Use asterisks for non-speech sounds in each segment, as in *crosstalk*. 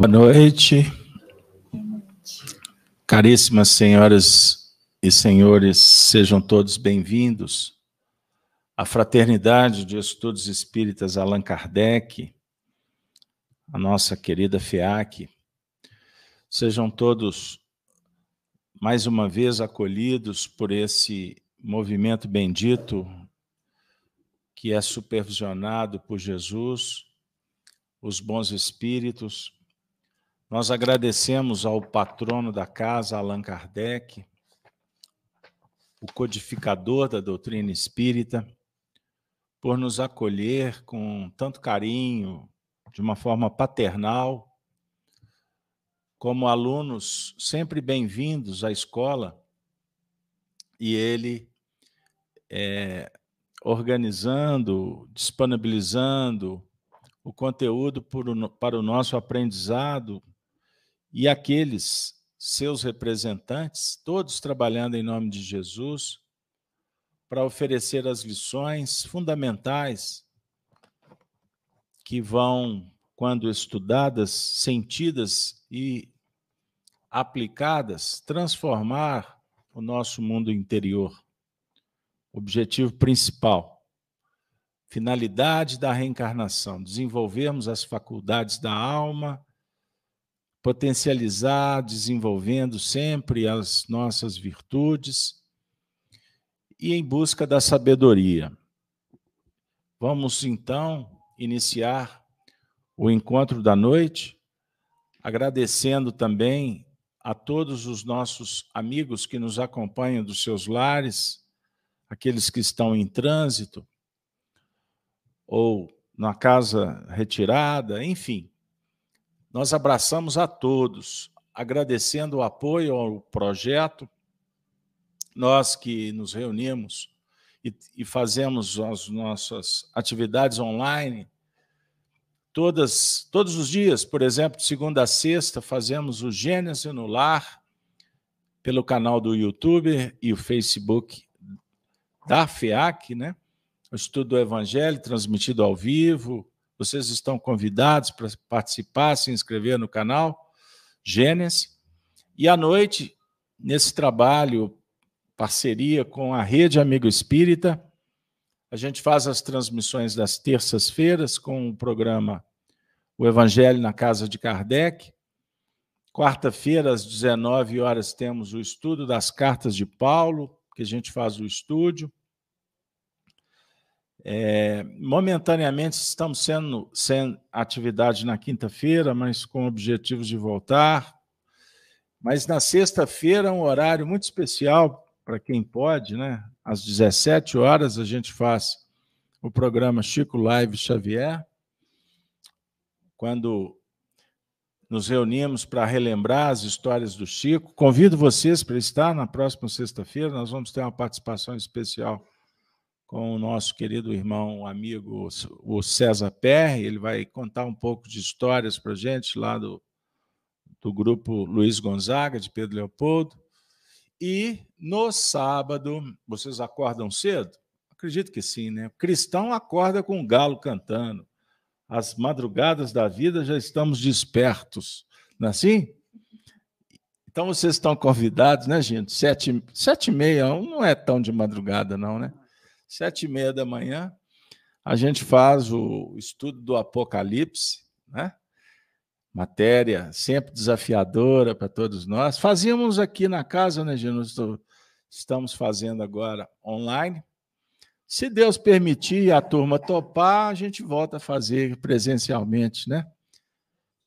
Boa noite. Caríssimas senhoras e senhores, sejam todos bem-vindos à Fraternidade de Estudos Espíritas Allan Kardec, a nossa querida FEAC. Sejam todos mais uma vez acolhidos por esse movimento bendito que é supervisionado por Jesus, os bons espíritos. Nós agradecemos ao patrono da casa, Allan Kardec, o codificador da doutrina espírita, por nos acolher com tanto carinho, de uma forma paternal, como alunos sempre bem-vindos à escola, e ele é, organizando, disponibilizando o conteúdo para o nosso aprendizado e aqueles seus representantes, todos trabalhando em nome de Jesus, para oferecer as lições fundamentais que vão, quando estudadas, sentidas e aplicadas, transformar o nosso mundo interior. Objetivo principal. Finalidade da reencarnação: desenvolvermos as faculdades da alma, potencializar, desenvolvendo sempre as nossas virtudes e em busca da sabedoria. Vamos então iniciar o encontro da noite, agradecendo também a todos os nossos amigos que nos acompanham dos seus lares, aqueles que estão em trânsito ou na casa retirada, enfim. Nós abraçamos a todos, agradecendo o apoio ao projeto. Nós que nos reunimos e, e fazemos as nossas atividades online todas, todos os dias, por exemplo, de segunda a sexta, fazemos o Gênesis no Lar pelo canal do YouTube e o Facebook da FEAC, né? O estudo do Evangelho transmitido ao vivo. Vocês estão convidados para participar, se inscrever no canal Gênesis. E à noite, nesse trabalho parceria com a Rede Amigo Espírita. A gente faz as transmissões das terças-feiras com o programa O Evangelho na Casa de Kardec. Quarta-feira, às 19 horas, temos o estudo das cartas de Paulo, que a gente faz o estúdio. É, momentaneamente estamos sendo sem atividade na quinta-feira, mas com objetivos de voltar. Mas na sexta-feira, um horário muito especial para quem pode, né? Às 17 horas a gente faz o programa Chico Live Xavier, quando nos reunimos para relembrar as histórias do Chico. Convido vocês para estar na próxima sexta-feira, nós vamos ter uma participação especial com o nosso querido irmão, amigo, o César Perry. Ele vai contar um pouco de histórias para a gente lá do, do grupo Luiz Gonzaga, de Pedro Leopoldo. E no sábado, vocês acordam cedo? Acredito que sim, né? Cristão acorda com o galo cantando. As madrugadas da vida já estamos despertos, não é assim? Então vocês estão convidados, né, gente? Sete, sete e meia, não é tão de madrugada, não, né? Sete e meia da manhã, a gente faz o estudo do Apocalipse, né? matéria sempre desafiadora para todos nós. Fazíamos aqui na casa, né, Gino? Estamos fazendo agora online. Se Deus permitir a turma topar, a gente volta a fazer presencialmente, né?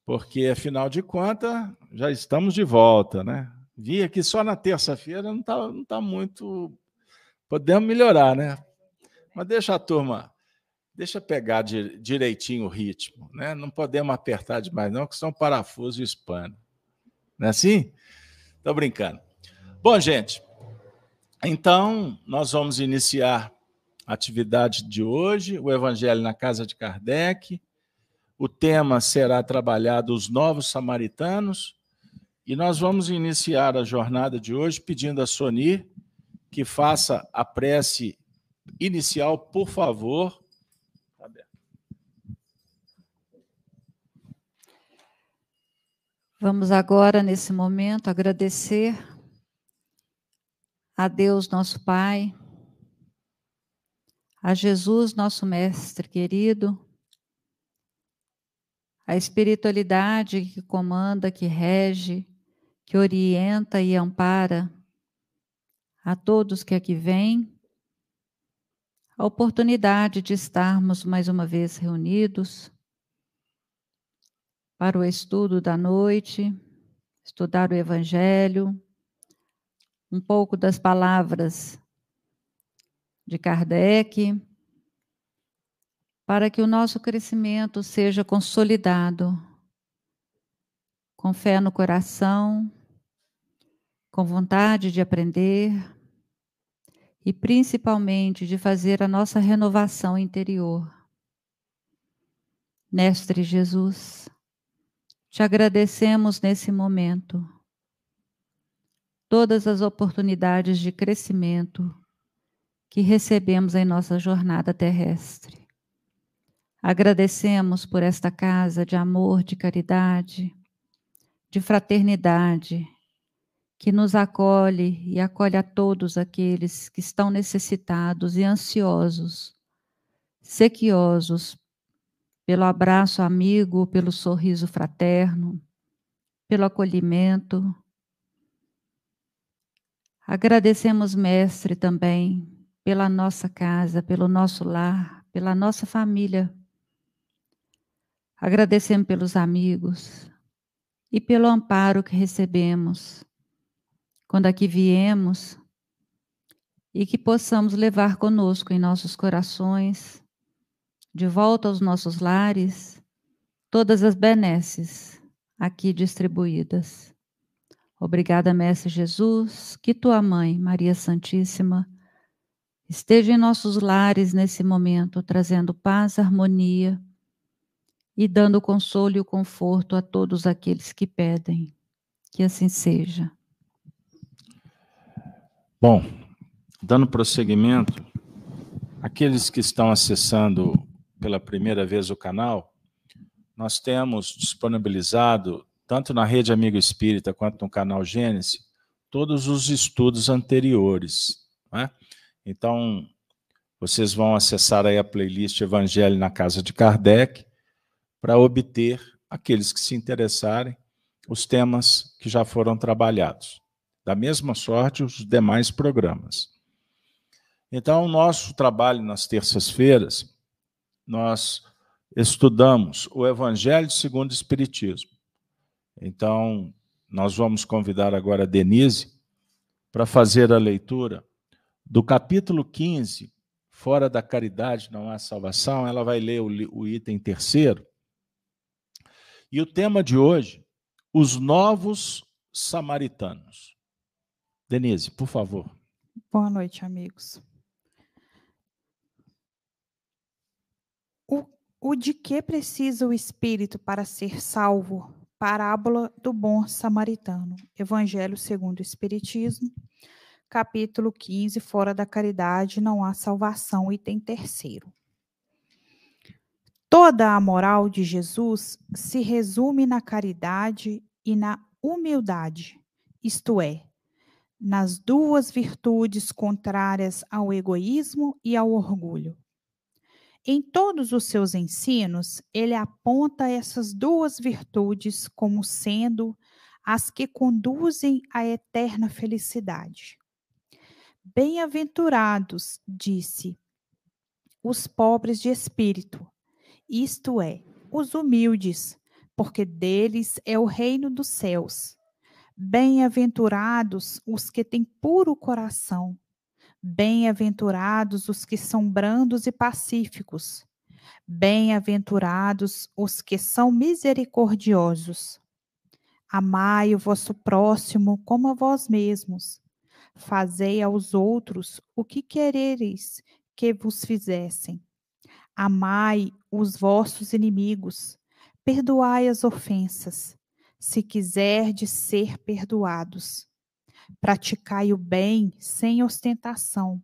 Porque, afinal de contas, já estamos de volta, né? Vi aqui só na terça-feira, não está não tá muito. Podemos melhorar, né? Mas deixa a turma deixa pegar direitinho o ritmo, né? Não podemos apertar demais, não, que são parafuso e. Não é assim? Estou brincando. Bom, gente, então nós vamos iniciar a atividade de hoje, o Evangelho na Casa de Kardec. O tema será trabalhado os novos samaritanos. E nós vamos iniciar a jornada de hoje pedindo a Soni que faça a prece inicial, por favor. Vamos agora, nesse momento, agradecer a Deus, nosso Pai, a Jesus, nosso Mestre querido, a espiritualidade que comanda, que rege, que orienta e ampara a todos que aqui vêm a oportunidade de estarmos mais uma vez reunidos para o estudo da noite, estudar o Evangelho, um pouco das palavras de Kardec, para que o nosso crescimento seja consolidado, com fé no coração, com vontade de aprender e principalmente de fazer a nossa renovação interior. Mestre Jesus, te agradecemos nesse momento todas as oportunidades de crescimento que recebemos em nossa jornada terrestre. Agradecemos por esta casa de amor, de caridade, de fraternidade, que nos acolhe e acolhe a todos aqueles que estão necessitados e ansiosos, sequiosos pelo abraço amigo, pelo sorriso fraterno, pelo acolhimento. Agradecemos, Mestre, também pela nossa casa, pelo nosso lar, pela nossa família. Agradecemos pelos amigos e pelo amparo que recebemos quando aqui viemos e que possamos levar conosco em nossos corações de volta aos nossos lares todas as benesses aqui distribuídas. Obrigada, Mestre Jesus, que tua mãe, Maria Santíssima, esteja em nossos lares nesse momento, trazendo paz, harmonia e dando consolo e conforto a todos aqueles que pedem. Que assim seja. Bom, dando prosseguimento, aqueles que estão acessando pela primeira vez o canal, nós temos disponibilizado, tanto na Rede Amigo Espírita quanto no canal Gênesis, todos os estudos anteriores. Né? Então, vocês vão acessar aí a playlist Evangelho na Casa de Kardec para obter, aqueles que se interessarem, os temas que já foram trabalhados. Da mesma sorte, os demais programas. Então, nosso trabalho nas terças-feiras nós estudamos o Evangelho segundo o Espiritismo. Então, nós vamos convidar agora a Denise para fazer a leitura do capítulo 15, Fora da Caridade não há salvação. Ela vai ler o item terceiro. E o tema de hoje, os novos samaritanos. Denise, por favor. Boa noite, amigos. O, o de que precisa o espírito para ser salvo? Parábola do bom samaritano. Evangelho segundo o Espiritismo, capítulo 15, fora da caridade não há salvação, item terceiro. Toda a moral de Jesus se resume na caridade e na humildade, isto é, nas duas virtudes contrárias ao egoísmo e ao orgulho. Em todos os seus ensinos, ele aponta essas duas virtudes como sendo as que conduzem à eterna felicidade. Bem-aventurados, disse, os pobres de espírito, isto é, os humildes, porque deles é o reino dos céus. Bem-aventurados os que têm puro coração, Bem-aventurados os que são brandos e pacíficos. Bem-aventurados os que são misericordiosos. Amai o vosso próximo como a vós mesmos. Fazei aos outros o que querereis que vos fizessem. Amai os vossos inimigos. Perdoai as ofensas, se quiserdes ser perdoados. Praticai o bem sem ostentação.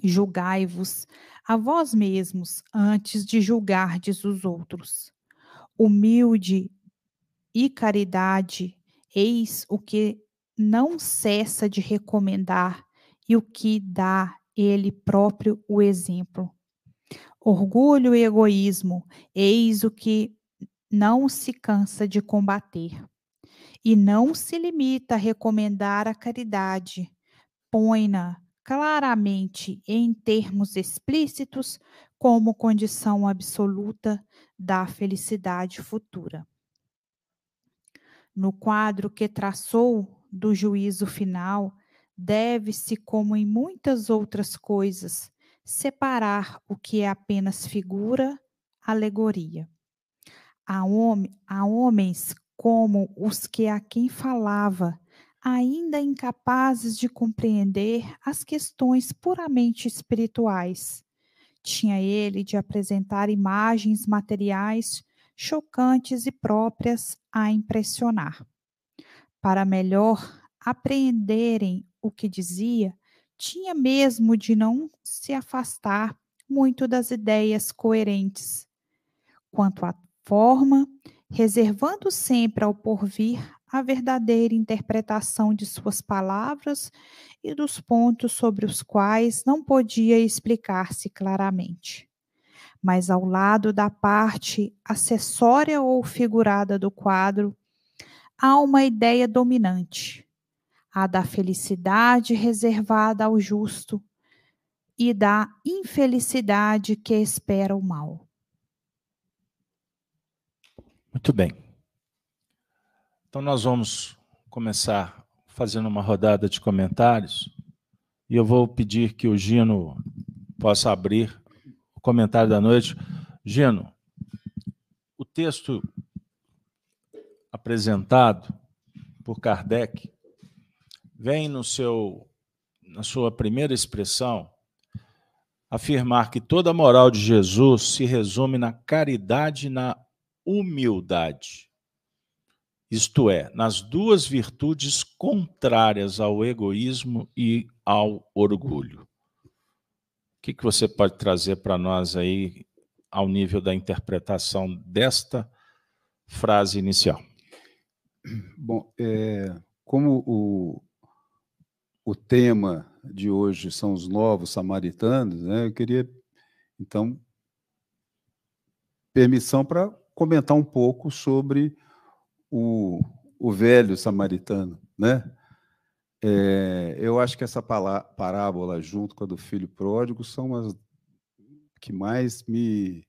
Julgai-vos a vós mesmos antes de julgardes os outros. Humilde e caridade, eis o que não cessa de recomendar e o que dá ele próprio o exemplo. Orgulho e egoísmo, eis o que não se cansa de combater. E não se limita a recomendar a caridade, põe-na claramente em termos explícitos como condição absoluta da felicidade futura. No quadro que traçou do juízo final, deve-se, como em muitas outras coisas, separar o que é apenas figura, alegoria. Há, hom há homens como os que a quem falava, ainda incapazes de compreender as questões puramente espirituais. Tinha ele de apresentar imagens materiais chocantes e próprias a impressionar. Para melhor apreenderem o que dizia, tinha mesmo de não se afastar muito das ideias coerentes. Quanto à forma, reservando sempre ao porvir a verdadeira interpretação de suas palavras e dos pontos sobre os quais não podia explicar-se claramente. Mas ao lado da parte acessória ou figurada do quadro, há uma ideia dominante, a da felicidade reservada ao justo e da infelicidade que espera o mal. Muito bem. Então, nós vamos começar fazendo uma rodada de comentários e eu vou pedir que o Gino possa abrir o comentário da noite. Gino, o texto apresentado por Kardec vem no seu na sua primeira expressão afirmar que toda a moral de Jesus se resume na caridade e na humildade. Isto é, nas duas virtudes contrárias ao egoísmo e ao orgulho. O que, que você pode trazer para nós aí ao nível da interpretação desta frase inicial? Bom, é, como o, o tema de hoje são os novos samaritanos, né, eu queria, então, permissão para comentar um pouco sobre o, o velho samaritano, né? É, eu acho que essa parábola, junto com a do filho pródigo, são as que mais me,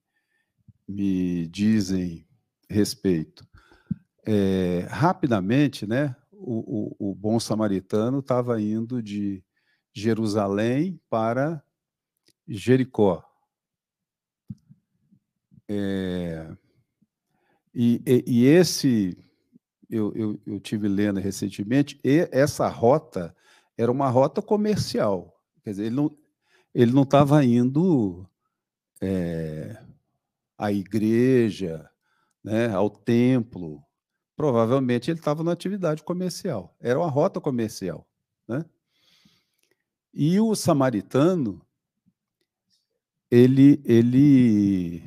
me dizem respeito. É, rapidamente, né, o, o, o bom samaritano estava indo de Jerusalém para Jericó. É, e, e, e, esse, eu, eu, eu tive lendo recentemente, e essa rota era uma rota comercial. Quer dizer, ele não ele não estava indo é, à igreja, né, ao templo, provavelmente ele estava na atividade comercial. Era uma rota comercial. Né? E o samaritano, ele, ele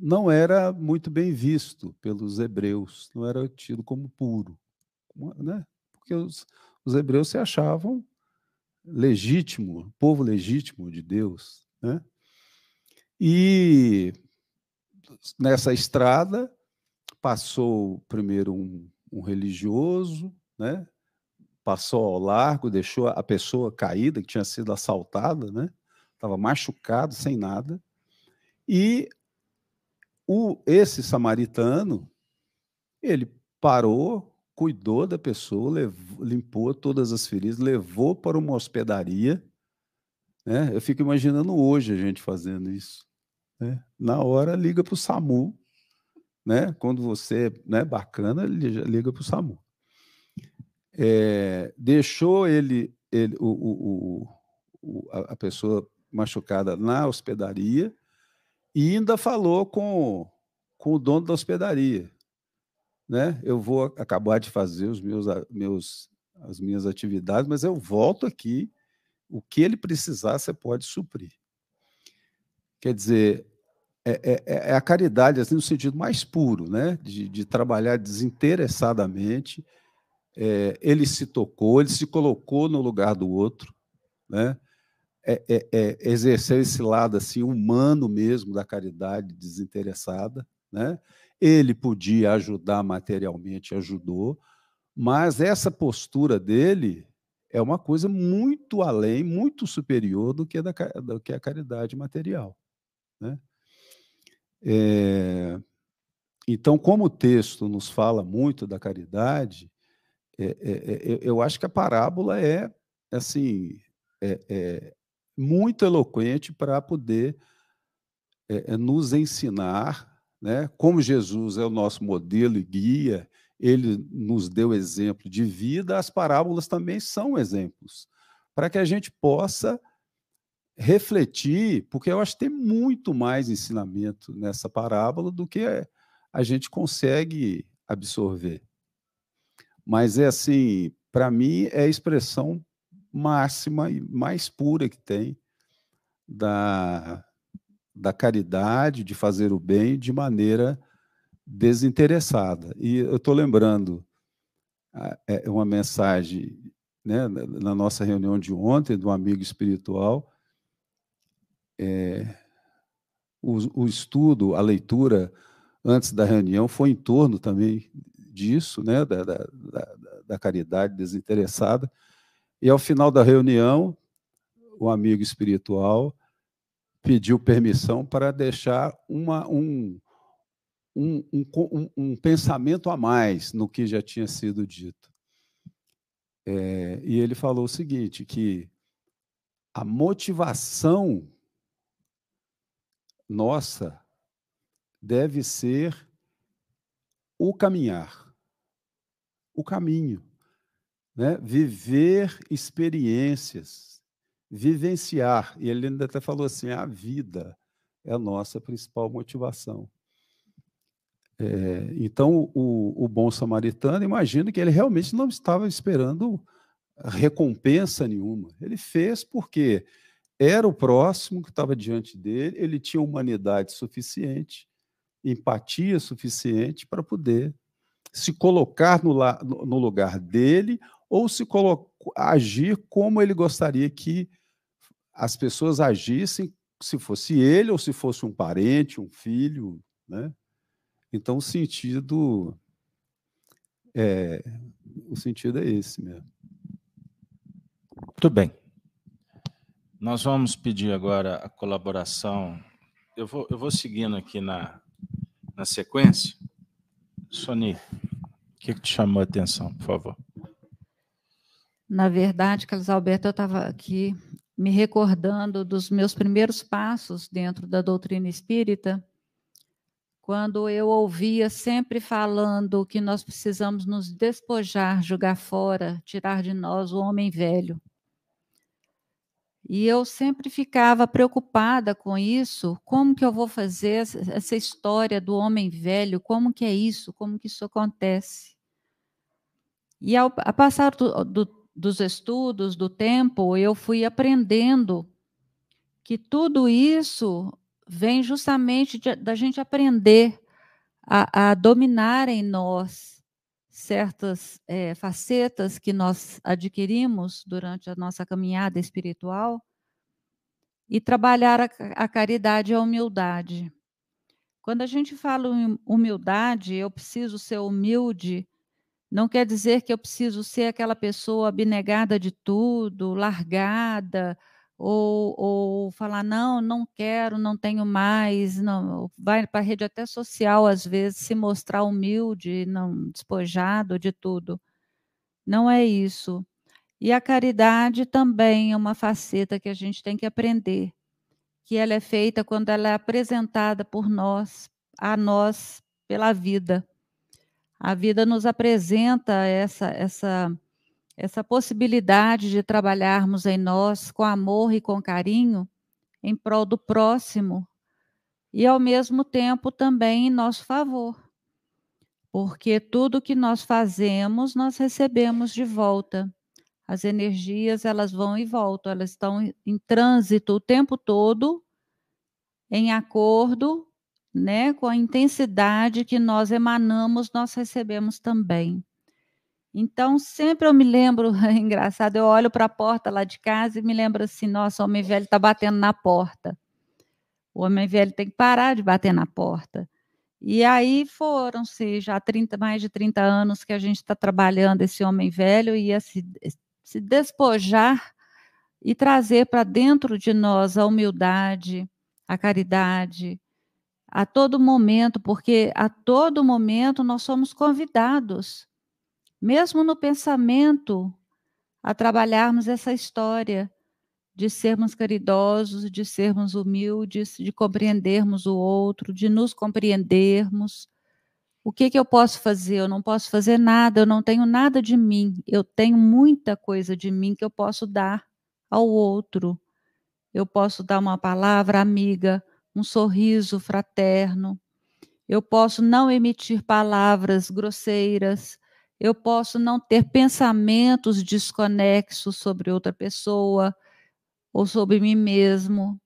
não era muito bem visto pelos hebreus, não era tido como puro. Né? Porque os, os hebreus se achavam legítimo, povo legítimo de Deus. Né? E nessa estrada, passou primeiro um, um religioso, né? passou ao largo, deixou a pessoa caída, que tinha sido assaltada, né? estava machucado, sem nada, e o, esse samaritano, ele parou, cuidou da pessoa, levou, limpou todas as feridas, levou para uma hospedaria. Né? Eu fico imaginando hoje a gente fazendo isso. Né? Na hora, liga para o SAMU, né? Quando você é né, bacana, liga para o SAMU. É, deixou ele, ele o, o, o, a pessoa machucada na hospedaria e ainda falou com, com o dono da hospedaria. Né? Eu vou acabar de fazer os meus, meus, as minhas atividades, mas eu volto aqui. O que ele precisar, você pode suprir. Quer dizer, é, é, é, a caridade assim, no sentido mais puro, né? de, de trabalhar desinteressadamente. É, ele se tocou, ele se colocou no lugar do outro, né? É, é, é, exercer esse lado assim humano mesmo da caridade desinteressada, né? Ele podia ajudar materialmente, ajudou, mas essa postura dele é uma coisa muito além, muito superior do que, da, do que a caridade material. Né? É, então, como o texto nos fala muito da caridade, é, é, é eu acho que a parábola é assim é, é muito eloquente para poder nos ensinar, né? Como Jesus é o nosso modelo e guia, ele nos deu exemplo de vida, as parábolas também são exemplos, para que a gente possa refletir, porque eu acho que tem muito mais ensinamento nessa parábola do que a gente consegue absorver. Mas é assim, para mim, é a expressão máxima e mais pura que tem da, da caridade, de fazer o bem de maneira desinteressada. E eu estou lembrando é uma mensagem né, na nossa reunião de ontem, um amigo espiritual, é, o, o, estudo, a leitura antes da reunião foi em torno também disso, né, da, da, da, da caridade desinteressada. E ao final da reunião, o amigo espiritual pediu permissão para deixar uma, um, um, um, um, pensamento a mais no que já tinha sido dito. É, e ele falou o seguinte: que a motivação nossa deve ser o caminhar, o caminho, né? viver experiências, vivenciar. E ele ainda até falou assim: a vida é a nossa principal motivação. É, então, o, o bom samaritano, imagino que ele realmente não estava esperando recompensa nenhuma. Ele fez porque era o próximo que estava diante dele, ele tinha humanidade suficiente, empatia suficiente para poder se colocar no, no lugar dele ou se agir como ele gostaria que as pessoas agissem, se fosse ele ou se fosse um parente, um filho, né? Então o sentido é o sentido é esse mesmo. Muito bem. Nós vamos pedir agora a colaboração. Eu vou, eu vou seguindo aqui na, na sequência. Sony, o que, que te chamou a atenção, por favor? Na verdade, Carlos Alberto, eu estava aqui me recordando dos meus primeiros passos dentro da doutrina espírita, quando eu ouvia sempre falando que nós precisamos nos despojar, jogar fora, tirar de nós o homem velho. E eu sempre ficava preocupada com isso, como que eu vou fazer essa história do homem velho, como que é isso, como que isso acontece. E ao a passar do, do, dos estudos, do tempo, eu fui aprendendo que tudo isso vem justamente de, da gente aprender a, a dominar em nós certas é, facetas que nós adquirimos durante a nossa caminhada espiritual e trabalhar a, a caridade e a humildade. Quando a gente fala em humildade, eu preciso ser humilde, não quer dizer que eu preciso ser aquela pessoa abnegada de tudo, largada, ou, ou falar, não, não quero, não tenho mais, não, vai para a rede até social, às vezes, se mostrar humilde, não despojado de tudo. Não é isso. E a caridade também é uma faceta que a gente tem que aprender, que ela é feita quando ela é apresentada por nós, a nós, pela vida. A vida nos apresenta essa, essa essa possibilidade de trabalharmos em nós com amor e com carinho em prol do próximo e, ao mesmo tempo, também em nosso favor. Porque tudo que nós fazemos, nós recebemos de volta. As energias, elas vão e voltam, elas estão em trânsito o tempo todo, em acordo né, com a intensidade que nós emanamos, nós recebemos também. Então, sempre eu me lembro, *laughs* é engraçado, eu olho para a porta lá de casa e me lembro assim: nossa, o homem velho está batendo na porta. O homem velho tem que parar de bater na porta. E aí foram-se já 30, mais de 30 anos que a gente está trabalhando esse homem velho e ia se, se despojar e trazer para dentro de nós a humildade, a caridade, a todo momento, porque a todo momento nós somos convidados, mesmo no pensamento, a trabalharmos essa história de sermos caridosos, de sermos humildes, de compreendermos o outro, de nos compreendermos. O que, que eu posso fazer? Eu não posso fazer nada, eu não tenho nada de mim, eu tenho muita coisa de mim que eu posso dar ao outro. Eu posso dar uma palavra amiga, um sorriso fraterno. Eu posso não emitir palavras grosseiras. Eu posso não ter pensamentos desconexos sobre outra pessoa ou sobre mim mesmo.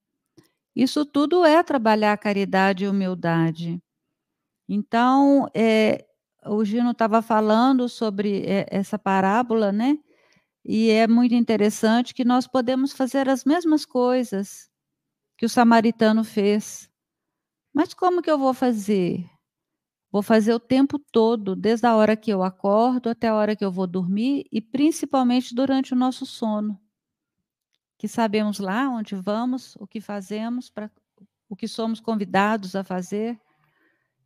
Isso tudo é trabalhar caridade e humildade. Então, é, o Gino estava falando sobre é, essa parábola, né? E é muito interessante que nós podemos fazer as mesmas coisas que o samaritano fez. Mas como que eu vou fazer? Vou fazer o tempo todo, desde a hora que eu acordo até a hora que eu vou dormir e principalmente durante o nosso sono que sabemos lá onde vamos, o que fazemos, para o que somos convidados a fazer.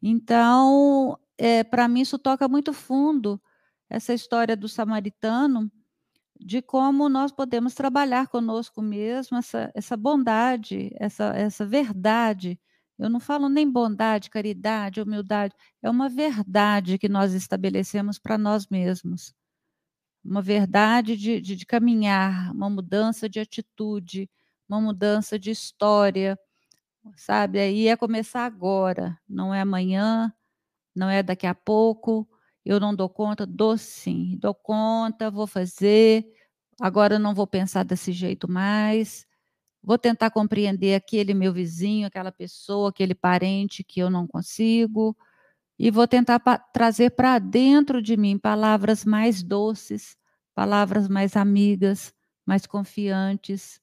Então, é, para mim, isso toca muito fundo, essa história do samaritano, de como nós podemos trabalhar conosco mesmo, essa, essa bondade, essa, essa verdade. Eu não falo nem bondade, caridade, humildade, é uma verdade que nós estabelecemos para nós mesmos uma verdade de, de, de caminhar, uma mudança de atitude, uma mudança de história, sabe? Aí é começar agora, não é amanhã, não é daqui a pouco. Eu não dou conta, dou sim, dou conta, vou fazer. Agora não vou pensar desse jeito mais. Vou tentar compreender aquele meu vizinho, aquela pessoa, aquele parente que eu não consigo e vou tentar trazer para dentro de mim palavras mais doces, palavras mais amigas, mais confiantes,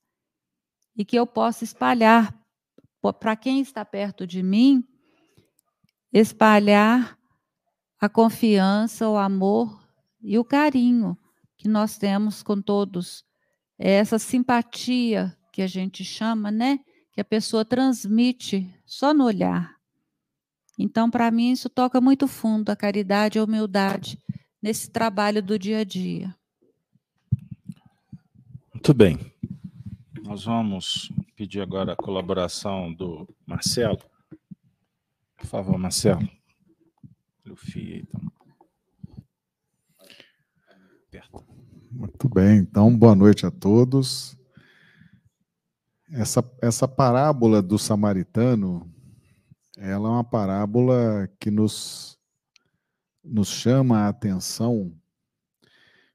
e que eu possa espalhar para quem está perto de mim, espalhar a confiança, o amor e o carinho que nós temos com todos. É essa simpatia que a gente chama, né? Que a pessoa transmite só no olhar. Então, para mim, isso toca muito fundo a caridade e a humildade nesse trabalho do dia a dia. Muito bem. Nós vamos pedir agora a colaboração do Marcelo. Por favor, Marcelo. Fio então. Muito bem, então boa noite a todos. Essa, essa parábola do samaritano ela é uma parábola que nos, nos chama a atenção,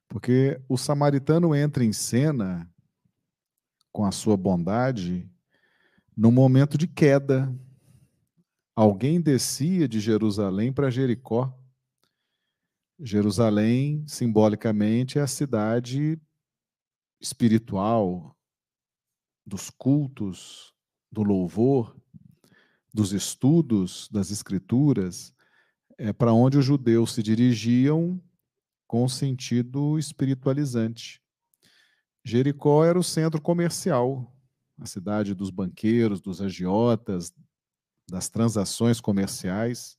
porque o samaritano entra em cena com a sua bondade no momento de queda. Alguém descia de Jerusalém para Jericó. Jerusalém, simbolicamente, é a cidade espiritual dos cultos, do louvor dos estudos das Escrituras, é para onde os judeus se dirigiam com sentido espiritualizante. Jericó era o centro comercial, a cidade dos banqueiros, dos agiotas, das transações comerciais.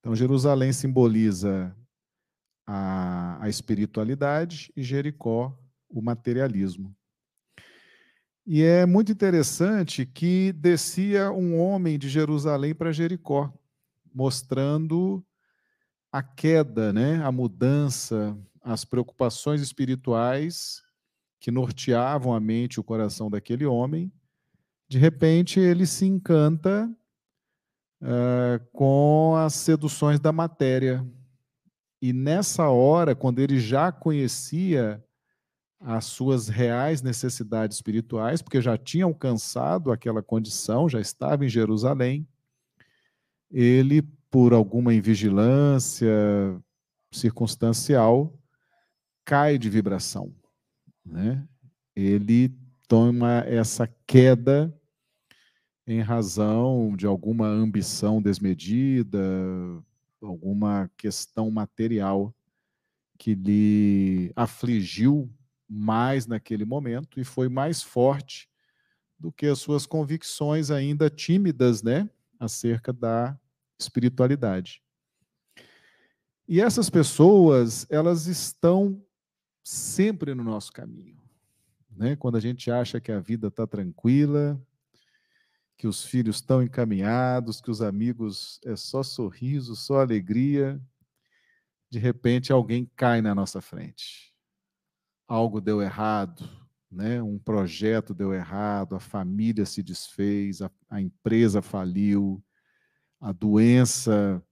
Então, Jerusalém simboliza a, a espiritualidade e Jericó o materialismo. E é muito interessante que descia um homem de Jerusalém para Jericó, mostrando a queda, né, a mudança, as preocupações espirituais que norteavam a mente e o coração daquele homem. De repente, ele se encanta uh, com as seduções da matéria. E nessa hora, quando ele já conhecia as suas reais necessidades espirituais, porque já tinha alcançado aquela condição, já estava em Jerusalém. ele, por alguma invigilância circunstancial, cai de vibração. Né? Ele toma essa queda em razão de alguma ambição desmedida, alguma questão material que lhe afligiu mais naquele momento e foi mais forte do que as suas convicções ainda tímidas, né, acerca da espiritualidade. E essas pessoas, elas estão sempre no nosso caminho. Né? Quando a gente acha que a vida está tranquila, que os filhos estão encaminhados, que os amigos é só sorriso, só alegria, de repente alguém cai na nossa frente. Algo deu errado, né? um projeto deu errado, a família se desfez, a, a empresa faliu, a doença.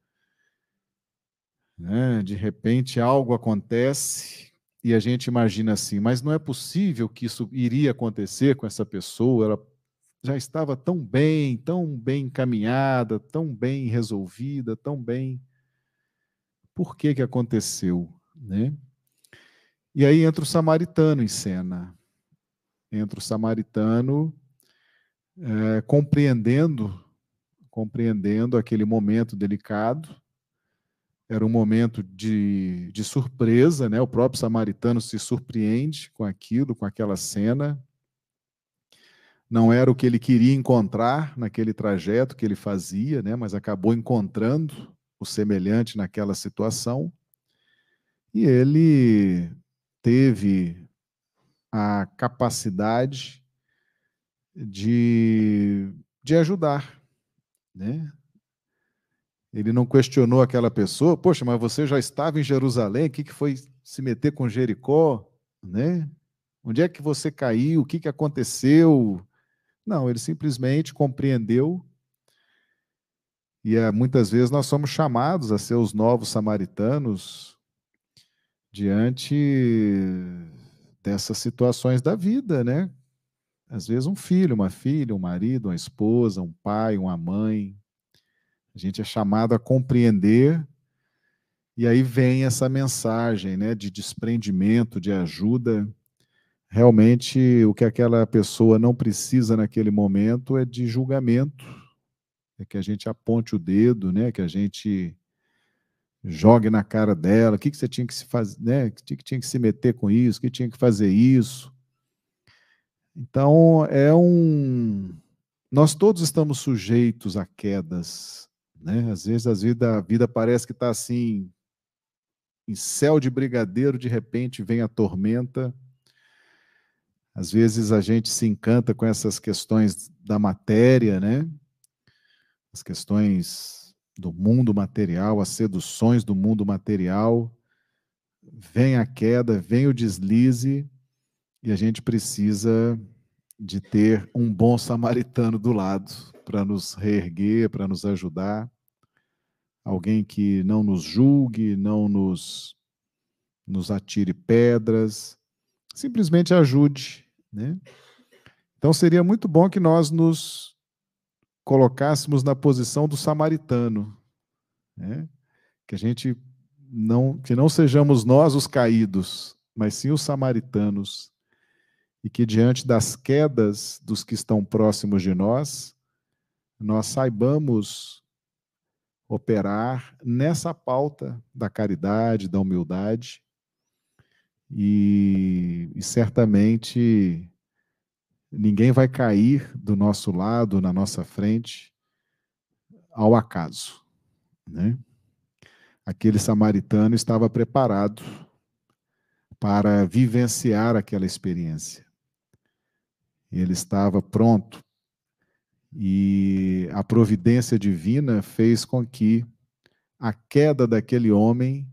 Né? De repente algo acontece e a gente imagina assim, mas não é possível que isso iria acontecer com essa pessoa, ela já estava tão bem, tão bem encaminhada, tão bem resolvida, tão bem. Por que que aconteceu, né? E aí entra o samaritano em cena. Entra o samaritano é, compreendendo, compreendendo aquele momento delicado, era um momento de, de surpresa, né? O próprio samaritano se surpreende com aquilo, com aquela cena. Não era o que ele queria encontrar naquele trajeto que ele fazia, né? Mas acabou encontrando o semelhante naquela situação. E ele teve a capacidade de, de ajudar, né? Ele não questionou aquela pessoa, poxa, mas você já estava em Jerusalém, o que, que foi se meter com Jericó? Né? Onde é que você caiu? O que, que aconteceu? Não, ele simplesmente compreendeu. E é, muitas vezes nós somos chamados a ser os novos samaritanos diante dessas situações da vida, né? Às vezes um filho, uma filha, um marido, uma esposa, um pai, uma mãe, a gente é chamado a compreender, e aí vem essa mensagem né, de desprendimento, de ajuda. Realmente, o que aquela pessoa não precisa naquele momento é de julgamento, é que a gente aponte o dedo, né, que a gente jogue na cara dela, o que, que você tinha que se fazer, né? Que tinha que se meter com isso, que tinha que fazer isso. Então é um, nós todos estamos sujeitos a quedas, né? Às vezes a vida, a vida parece que está assim, em céu de brigadeiro, de repente vem a tormenta. Às vezes a gente se encanta com essas questões da matéria, né? As questões do mundo material, as seduções do mundo material. Vem a queda, vem o deslize, e a gente precisa de ter um bom samaritano do lado para nos reerguer, para nos ajudar. Alguém que não nos julgue, não nos, nos atire pedras, simplesmente ajude. Né? Então seria muito bom que nós nos colocássemos na posição do samaritano, né? que a gente não, que não sejamos nós os caídos, mas sim os samaritanos, e que diante das quedas dos que estão próximos de nós, nós saibamos operar nessa pauta da caridade, da humildade, e, e, certamente ninguém vai cair do nosso lado, na nossa frente, ao acaso. Né? Aquele samaritano estava preparado para vivenciar aquela experiência. Ele estava pronto e a providência divina fez com que a queda daquele homem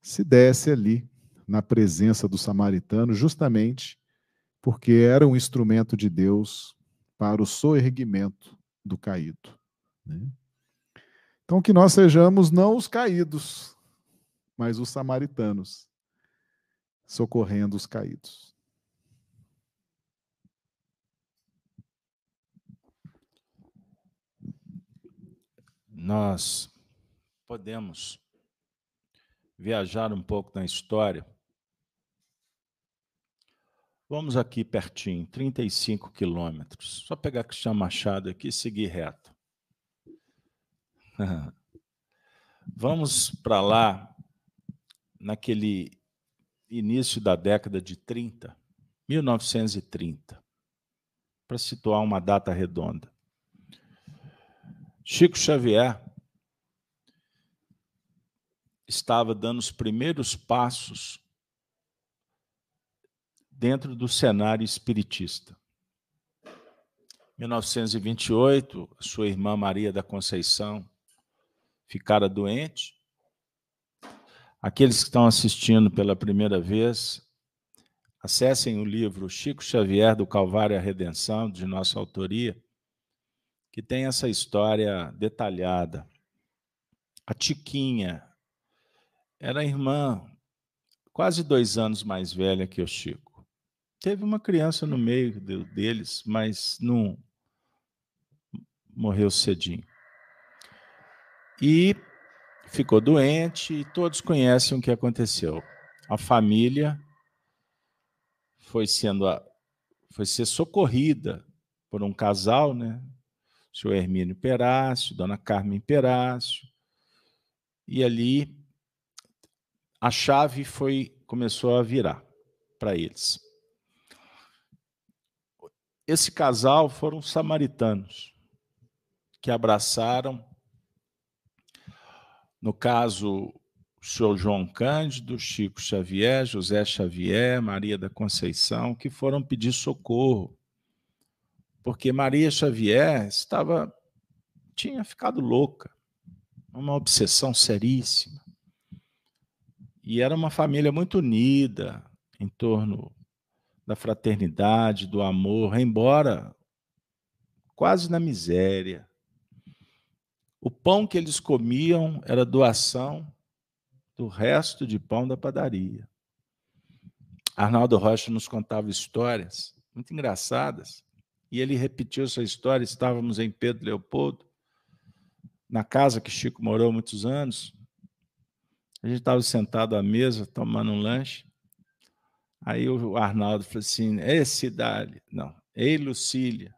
se desse ali, na presença do samaritano, justamente porque era um instrumento de Deus para o soerguimento do caído. Né? Então, que nós sejamos não os caídos, mas os samaritanos, socorrendo os caídos. nós podemos viajar um pouco na história. Vamos aqui pertinho, 35 quilômetros. Só pegar Cristiano Machado aqui e seguir reto. *laughs* Vamos para lá, naquele início da década de 30, 1930, para situar uma data redonda. Chico Xavier estava dando os primeiros passos dentro do cenário espiritista. 1928, sua irmã Maria da Conceição ficara doente. Aqueles que estão assistindo pela primeira vez, acessem o livro Chico Xavier do Calvário à Redenção, de nossa autoria, que tem essa história detalhada. A Tiquinha era irmã, quase dois anos mais velha que o Chico. Teve uma criança no meio deles, mas não morreu cedinho. E ficou doente, e todos conhecem o que aconteceu. A família foi sendo foi ser socorrida por um casal, né? O senhor Hermínio Perácio, dona Carmen Perácio. E ali a chave foi começou a virar para eles. Esse casal foram samaritanos que abraçaram, no caso, o senhor João Cândido, Chico Xavier, José Xavier, Maria da Conceição, que foram pedir socorro, porque Maria Xavier estava tinha ficado louca, uma obsessão seríssima. E era uma família muito unida em torno da fraternidade, do amor, embora quase na miséria. O pão que eles comiam era doação do resto de pão da padaria. Arnaldo Rocha nos contava histórias muito engraçadas, e ele repetiu essa história. Estávamos em Pedro Leopoldo, na casa que Chico morou muitos anos, a gente estava sentado à mesa, tomando um lanche. Aí o Arnaldo falou assim: Ei, Cidade. Não, ei, Lucília.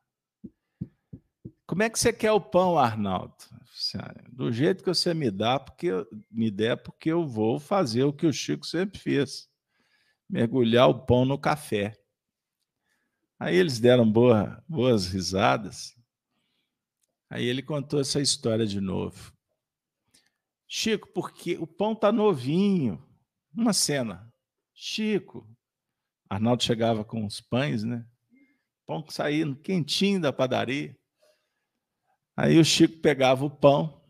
Como é que você quer o pão, Arnaldo? Assim, ah, Do jeito que você me dá, porque me der, porque eu vou fazer o que o Chico sempre fez: mergulhar o pão no café. Aí eles deram boa, boas risadas. Aí ele contou essa história de novo. Chico, porque o pão está novinho. Uma cena. Chico. Arnaldo chegava com os pães, né? Pão saindo quentinho da padaria. Aí o Chico pegava o pão,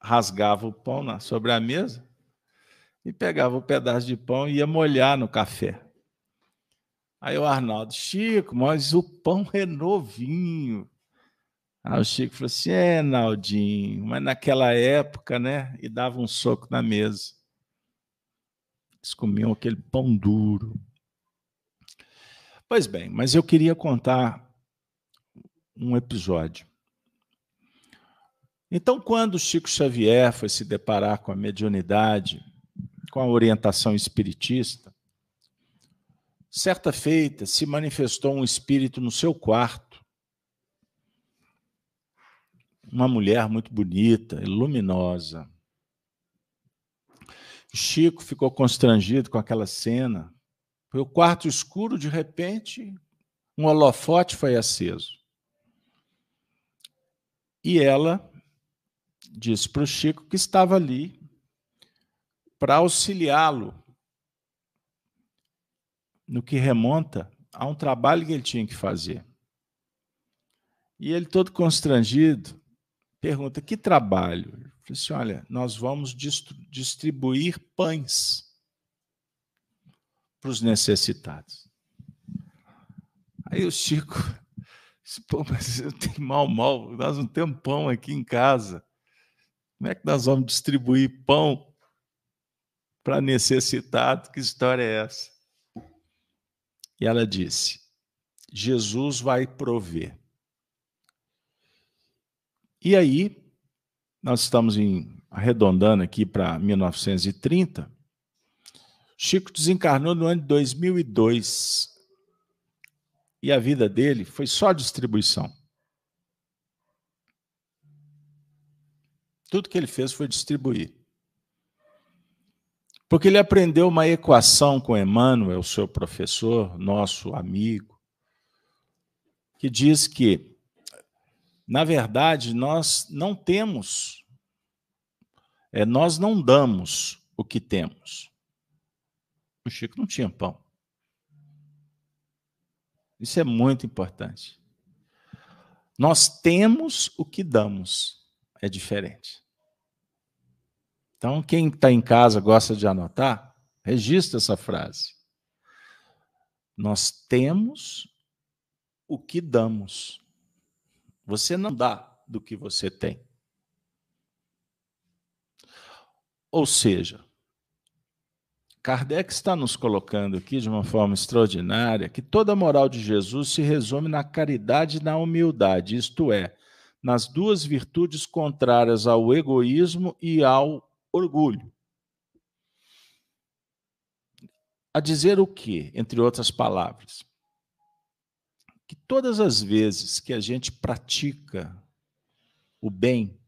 rasgava o pão na, sobre a mesa e pegava o um pedaço de pão e ia molhar no café. Aí o Arnaldo, Chico, mas o pão é novinho. Aí o Chico falou assim: é, Naldinho, mas naquela época, né? E dava um soco na mesa. Eles comiam aquele pão duro. Pois bem, mas eu queria contar um episódio. Então, quando Chico Xavier foi se deparar com a mediunidade, com a orientação espiritista, certa feita se manifestou um espírito no seu quarto uma mulher muito bonita luminosa. Chico ficou constrangido com aquela cena. Foi o quarto escuro, de repente, um holofote foi aceso. E ela disse para o Chico que estava ali para auxiliá-lo no que remonta a um trabalho que ele tinha que fazer. E ele, todo constrangido, pergunta: que trabalho? Falei assim: olha, nós vamos distribuir pães para os necessitados. Aí o Chico *laughs* disse: pô, mas eu tenho mal, mal, nós não temos pão aqui em casa. Como é que nós vamos distribuir pão para necessitado? Que história é essa? E ela disse: Jesus vai prover. E aí, nós estamos em, arredondando aqui para 1930. Chico desencarnou no ano de 2002. E a vida dele foi só distribuição. Tudo que ele fez foi distribuir. Porque ele aprendeu uma equação com Emmanuel, seu professor, nosso amigo, que diz que, na verdade, nós não temos, é, nós não damos o que temos. O Chico não tinha pão. Isso é muito importante. Nós temos o que damos, é diferente. Então, quem está em casa gosta de anotar, registra essa frase. Nós temos o que damos. Você não dá do que você tem. Ou seja, Kardec está nos colocando aqui de uma forma extraordinária que toda a moral de Jesus se resume na caridade e na humildade, isto é, nas duas virtudes contrárias ao egoísmo e ao orgulho. A dizer o quê, entre outras palavras? Que todas as vezes que a gente pratica o bem,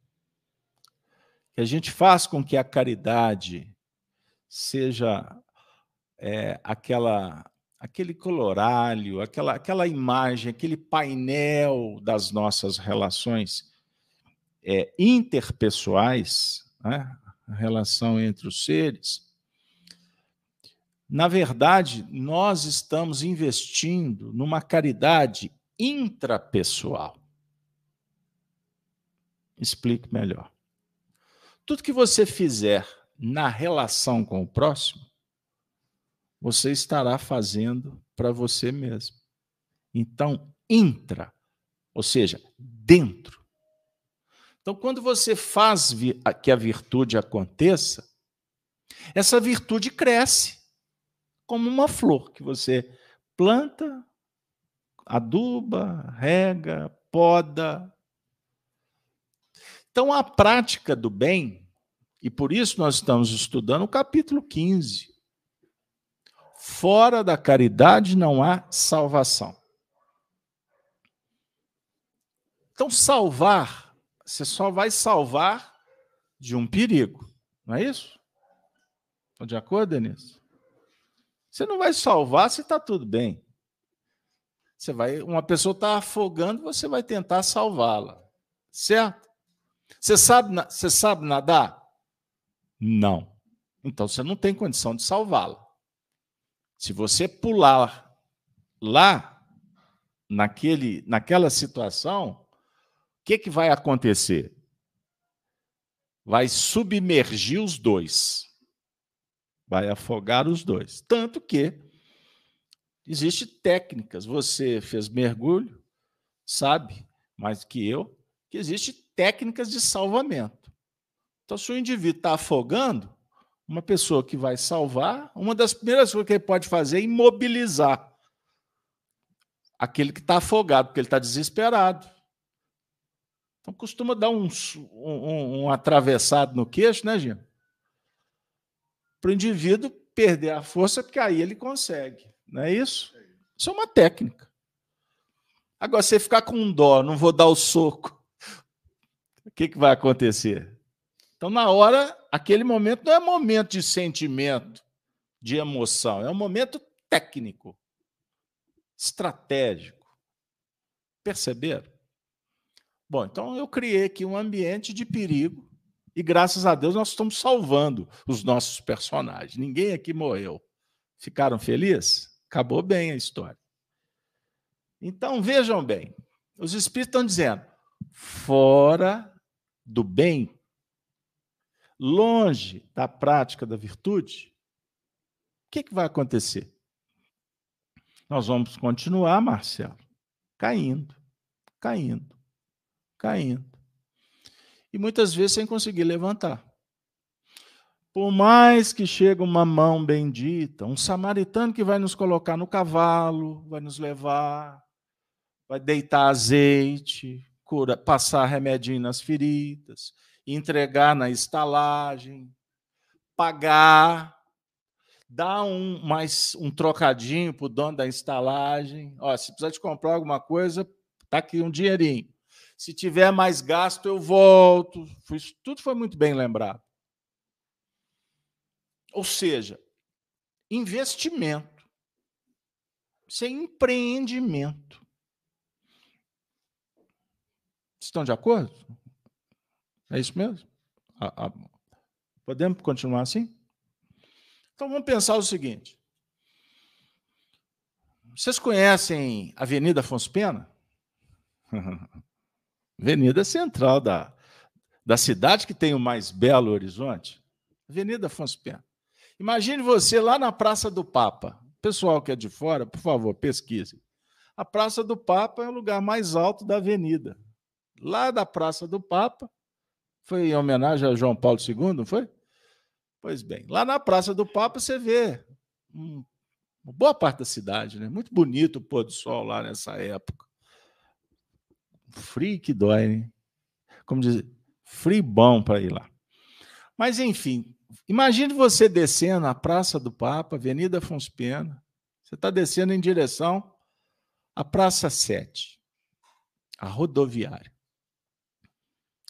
que a gente faz com que a caridade seja é, aquela aquele coloralho, aquela, aquela imagem, aquele painel das nossas relações é, interpessoais, né? a relação entre os seres, na verdade, nós estamos investindo numa caridade intrapessoal. Explique melhor. Tudo que você fizer na relação com o próximo, você estará fazendo para você mesmo. Então, intra, ou seja, dentro. Então, quando você faz que a virtude aconteça, essa virtude cresce como uma flor que você planta, aduba, rega, poda. Então, a prática do bem e por isso nós estamos estudando o capítulo 15. Fora da caridade não há salvação. Então, salvar, você só vai salvar de um perigo, não é isso? Estão de acordo, Denise? Você não vai salvar se está tudo bem. Você vai, uma pessoa está afogando, você vai tentar salvá-la, certo? Você sabe, você sabe nadar? Não. Então você não tem condição de salvá-la. Se você pular lá, naquele, naquela situação, o que, que vai acontecer? Vai submergir os dois. Vai afogar os dois. Tanto que existem técnicas. Você fez mergulho, sabe mais que eu, que existem técnicas de salvamento. Então, se o indivíduo está afogando, uma pessoa que vai salvar, uma das primeiras coisas que ele pode fazer é imobilizar aquele que está afogado, porque ele está desesperado. Então, costuma dar um, um, um atravessado no queixo, né, Gino? Para o indivíduo perder a força, porque aí ele consegue. Não é isso? Isso é uma técnica. Agora, você ficar com dó, não vou dar o soco, o que, que vai acontecer? Então, na hora, aquele momento não é momento de sentimento, de emoção, é um momento técnico, estratégico. Perceberam? Bom, então eu criei aqui um ambiente de perigo e graças a Deus nós estamos salvando os nossos personagens. Ninguém aqui morreu. Ficaram felizes? Acabou bem a história. Então vejam bem, os espíritos estão dizendo: fora do bem longe da prática da virtude, o que, que vai acontecer? Nós vamos continuar, Marcelo, caindo, caindo, caindo. E muitas vezes sem conseguir levantar. Por mais que chegue uma mão bendita, um samaritano que vai nos colocar no cavalo, vai nos levar, vai deitar azeite, cura, passar remedinho nas feridas, entregar na estalagem, pagar, dar um mais um trocadinho para o dono da estalagem. Ó, se precisar de comprar alguma coisa, tá aqui um dinheirinho. Se tiver mais gasto, eu volto. Tudo foi muito bem lembrado. Ou seja, investimento. Isso é empreendimento. Estão de acordo? É isso mesmo? Podemos continuar assim? Então vamos pensar o seguinte. Vocês conhecem Avenida Afonso Pena? *laughs* Avenida Central da, da cidade que tem o mais belo horizonte. Avenida Afonso Pena. Imagine você lá na Praça do Papa. Pessoal que é de fora, por favor, pesquise. A Praça do Papa é o lugar mais alto da avenida. Lá da Praça do Papa, foi em homenagem a João Paulo II, não foi? Pois bem, lá na Praça do Papa você vê uma boa parte da cidade, né? Muito bonito o pôr do sol lá nessa época. Frio que dói, né? Como dizer, frio bom para ir lá. Mas, enfim, imagine você descendo a Praça do Papa, Avenida Afonso Pena. Você está descendo em direção à Praça 7, a rodoviária.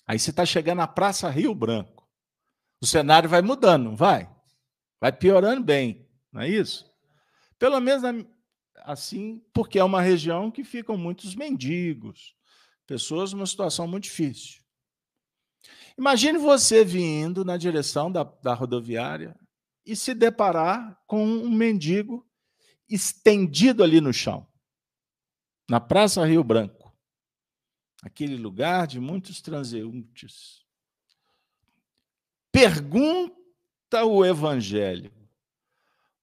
Aí você está chegando à Praça Rio Branco. O cenário vai mudando, não vai? Vai piorando bem, não é isso? Pelo menos assim, porque é uma região que ficam muitos mendigos, pessoas numa situação muito difícil. Imagine você vindo na direção da, da rodoviária e se deparar com um mendigo estendido ali no chão, na Praça Rio Branco, aquele lugar de muitos transeuntes. Pergunta o Evangelho: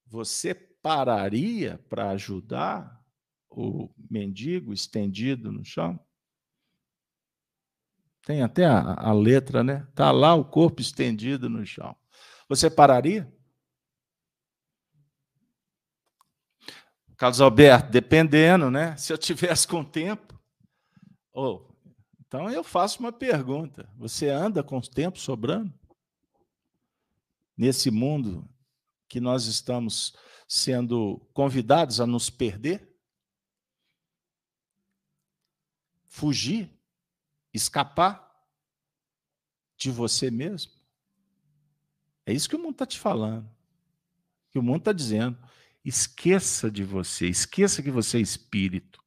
você pararia para ajudar o mendigo estendido no chão? Tem até a, a letra, né? Está lá o corpo estendido no chão. Você pararia? Carlos Alberto, dependendo, né? Se eu tivesse com tempo. Oh, então eu faço uma pergunta: você anda com o tempo sobrando? Nesse mundo que nós estamos sendo convidados a nos perder? Fugir? Escapar de você mesmo? É isso que o mundo está te falando. Que o mundo está dizendo. Esqueça de você, esqueça que você é espírito.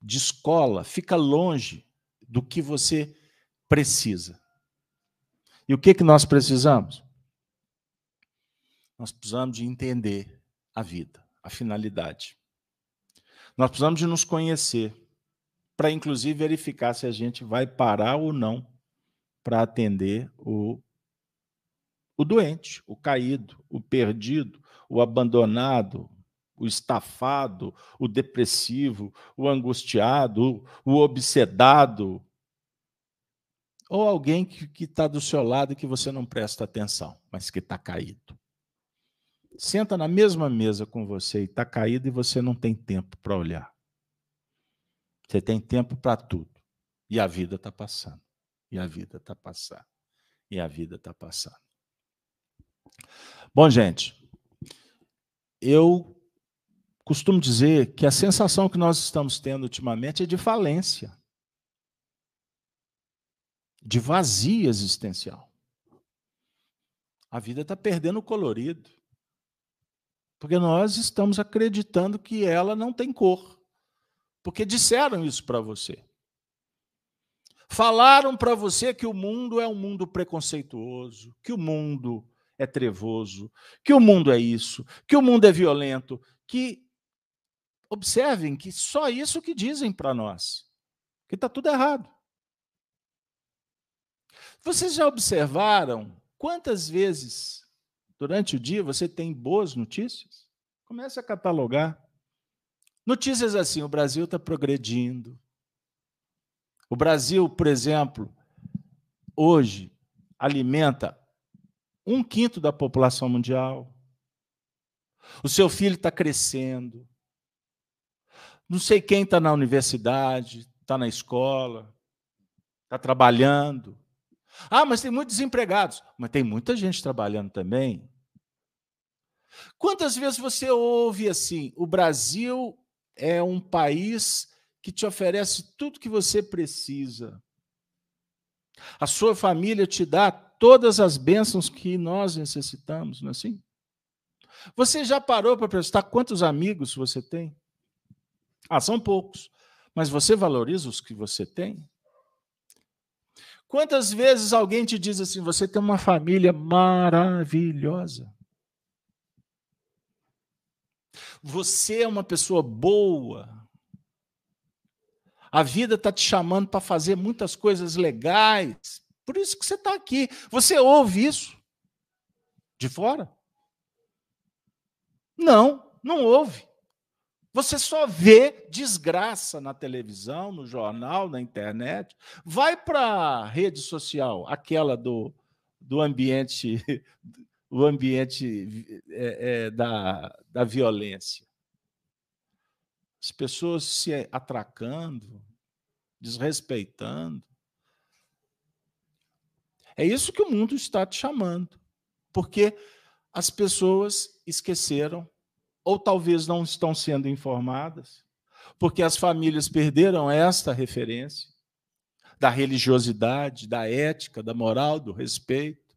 Descola, fica longe do que você precisa. E o que, que nós precisamos? Nós precisamos de entender a vida, a finalidade. Nós precisamos de nos conhecer para inclusive verificar se a gente vai parar ou não para atender o, o doente, o caído, o perdido, o abandonado, o estafado, o depressivo, o angustiado, o obsedado, ou alguém que está do seu lado e que você não presta atenção, mas que está caído. Senta na mesma mesa com você e está caído e você não tem tempo para olhar. Você tem tempo para tudo. E a vida está passando. E a vida está passando. E a vida está passando. Bom, gente, eu costumo dizer que a sensação que nós estamos tendo ultimamente é de falência, de vazio existencial. A vida está perdendo o colorido. Porque nós estamos acreditando que ela não tem cor. Porque disseram isso para você. Falaram para você que o mundo é um mundo preconceituoso, que o mundo é trevoso, que o mundo é isso, que o mundo é violento, que observem que só isso que dizem para nós, que está tudo errado. Vocês já observaram quantas vezes durante o dia você tem boas notícias? Comece a catalogar. Notícias assim: o Brasil está progredindo. O Brasil, por exemplo, hoje alimenta um quinto da população mundial. O seu filho está crescendo. Não sei quem está na universidade, está na escola, está trabalhando. Ah, mas tem muitos desempregados. Mas tem muita gente trabalhando também. Quantas vezes você ouve assim: o Brasil é um país que te oferece tudo que você precisa. A sua família te dá todas as bênçãos que nós necessitamos, não é assim? Você já parou para prestar quantos amigos você tem? Ah, são poucos. Mas você valoriza os que você tem? Quantas vezes alguém te diz assim: você tem uma família maravilhosa? Você é uma pessoa boa. A vida está te chamando para fazer muitas coisas legais. Por isso que você está aqui. Você ouve isso de fora? Não, não ouve. Você só vê desgraça na televisão, no jornal, na internet. Vai para a rede social, aquela do, do ambiente, *laughs* o ambiente é, é, da, da violência. As pessoas se atracando, desrespeitando. É isso que o mundo está te chamando, porque as pessoas esqueceram, ou talvez não estão sendo informadas, porque as famílias perderam esta referência da religiosidade, da ética, da moral, do respeito.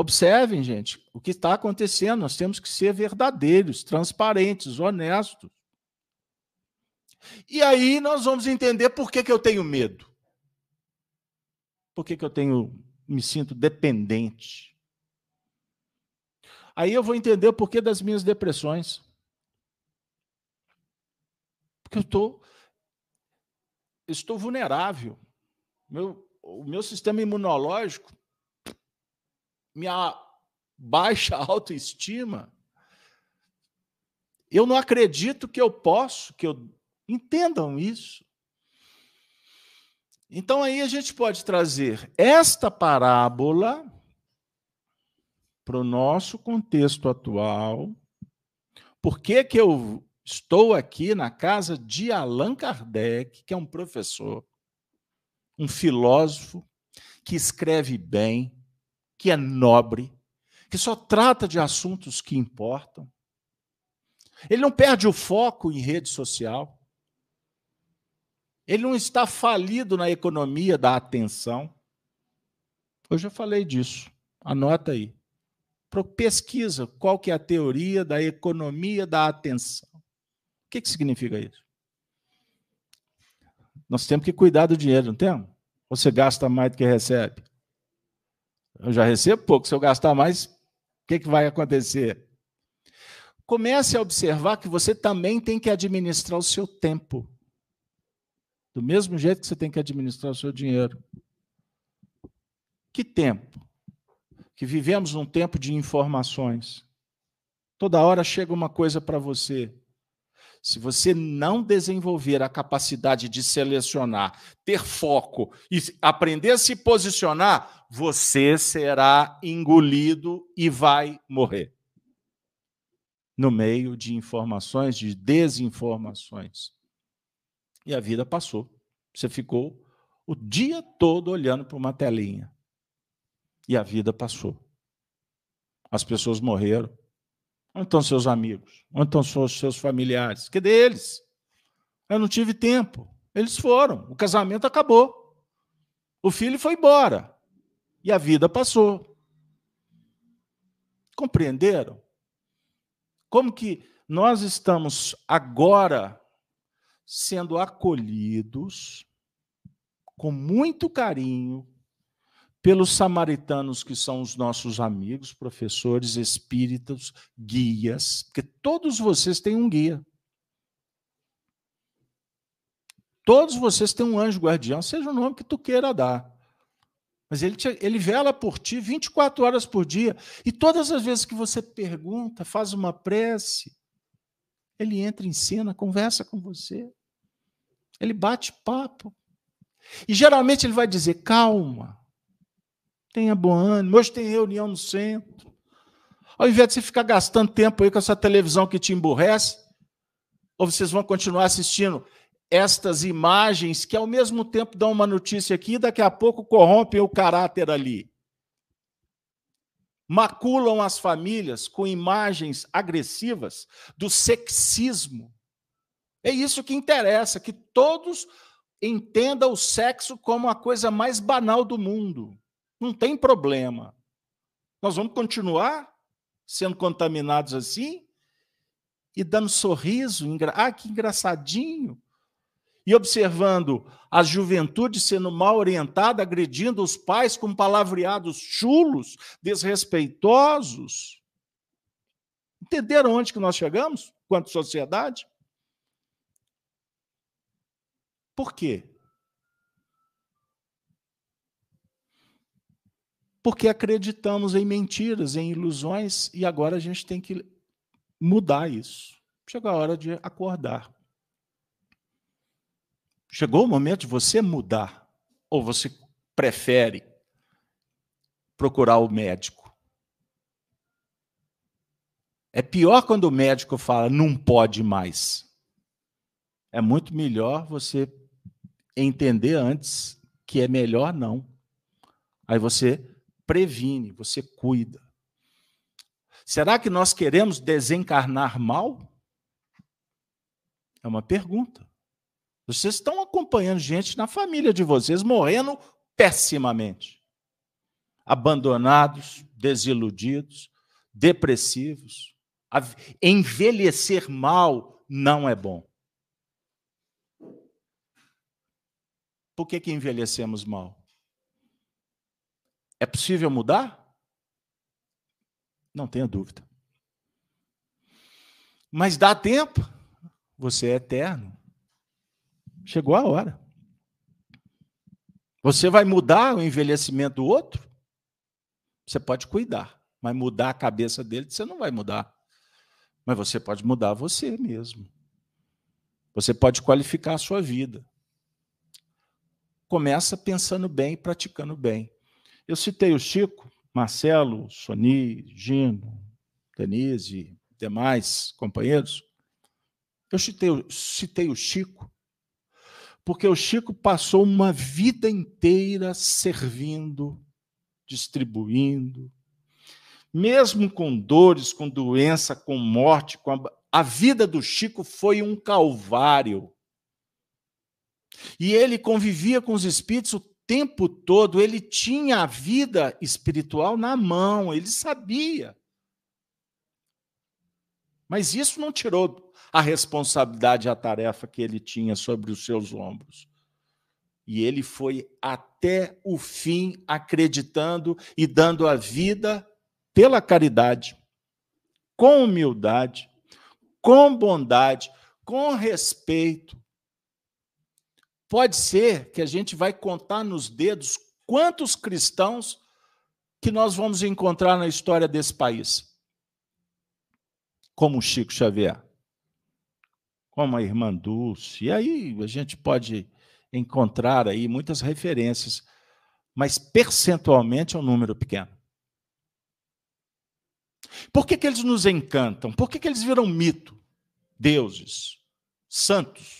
Observem, gente, o que está acontecendo. Nós temos que ser verdadeiros, transparentes, honestos. E aí nós vamos entender por que, que eu tenho medo. Por que, que eu tenho, me sinto dependente. Aí eu vou entender o porquê das minhas depressões. Porque eu estou, estou vulnerável. Meu, o meu sistema imunológico minha baixa *laughs* autoestima, eu não acredito que eu posso, que eu entendam isso. Então aí a gente pode trazer esta parábola para o nosso contexto atual. Por que, que eu estou aqui na casa de Allan Kardec, que é um professor, um filósofo, que escreve bem, que é nobre, que só trata de assuntos que importam. Ele não perde o foco em rede social. Ele não está falido na economia da atenção. Eu já falei disso. Anota aí. Pesquisa qual que é a teoria da economia da atenção. O que, que significa isso? Nós temos que cuidar do dinheiro, não temos? Você gasta mais do que recebe? Eu já recebo pouco. Se eu gastar mais, o que, que vai acontecer? Comece a observar que você também tem que administrar o seu tempo. Do mesmo jeito que você tem que administrar o seu dinheiro. Que tempo? Que vivemos num tempo de informações. Toda hora chega uma coisa para você. Se você não desenvolver a capacidade de selecionar, ter foco e aprender a se posicionar, você será engolido e vai morrer. No meio de informações, de desinformações. E a vida passou. Você ficou o dia todo olhando para uma telinha. E a vida passou. As pessoas morreram. Onde estão seus amigos? Onde estão seus, seus familiares? Cadê eles? Eu não tive tempo. Eles foram. O casamento acabou. O filho foi embora. E a vida passou. Compreenderam? Como que nós estamos agora sendo acolhidos com muito carinho pelos samaritanos, que são os nossos amigos, professores, espíritos, guias, porque todos vocês têm um guia. Todos vocês têm um anjo guardião, seja o nome que tu queira dar. Mas ele, te, ele vela por ti 24 horas por dia. E todas as vezes que você pergunta, faz uma prece, ele entra em cena, conversa com você. Ele bate papo. E geralmente ele vai dizer: calma, Tenha bom ânimo. Hoje tem reunião no centro. Ao invés de você ficar gastando tempo aí com essa televisão que te emburrece, ou vocês vão continuar assistindo estas imagens que ao mesmo tempo dão uma notícia aqui, daqui a pouco corrompem o caráter ali. Maculam as famílias com imagens agressivas do sexismo. É isso que interessa, que todos entendam o sexo como a coisa mais banal do mundo. Não tem problema. Nós vamos continuar sendo contaminados assim e dando sorriso, ah, que engraçadinho e observando a juventude sendo mal orientada, agredindo os pais com palavreados chulos, desrespeitosos. Entenderam onde que nós chegamos, quanto sociedade? Por quê? Porque acreditamos em mentiras, em ilusões, e agora a gente tem que mudar isso. Chegou a hora de acordar. Chegou o momento de você mudar. Ou você prefere procurar o médico? É pior quando o médico fala não pode mais. É muito melhor você entender antes que é melhor não. Aí você previne, você cuida. Será que nós queremos desencarnar mal? É uma pergunta. Vocês estão acompanhando gente na família de vocês morrendo pessimamente. Abandonados, desiludidos, depressivos. Envelhecer mal não é bom. Por que, que envelhecemos mal? É possível mudar? Não tenha dúvida. Mas dá tempo. Você é eterno. Chegou a hora. Você vai mudar o envelhecimento do outro? Você pode cuidar, mas mudar a cabeça dele você não vai mudar. Mas você pode mudar você mesmo. Você pode qualificar a sua vida. Começa pensando bem, praticando bem. Eu citei o Chico, Marcelo, Soni, Gino, Denise, demais companheiros. Eu citei, citei o Chico porque o Chico passou uma vida inteira servindo, distribuindo, mesmo com dores, com doença, com morte, com a... a vida do Chico foi um calvário. E ele convivia com os espíritos o tempo todo, ele tinha a vida espiritual na mão, ele sabia. Mas isso não tirou a responsabilidade a tarefa que ele tinha sobre os seus ombros. E ele foi até o fim acreditando e dando a vida pela caridade, com humildade, com bondade, com respeito. Pode ser que a gente vai contar nos dedos quantos cristãos que nós vamos encontrar na história desse país. Como Chico Xavier como a irmã Dulce. E aí a gente pode encontrar aí muitas referências, mas percentualmente é um número pequeno. Por que, que eles nos encantam? Por que, que eles viram mito? Deuses, santos.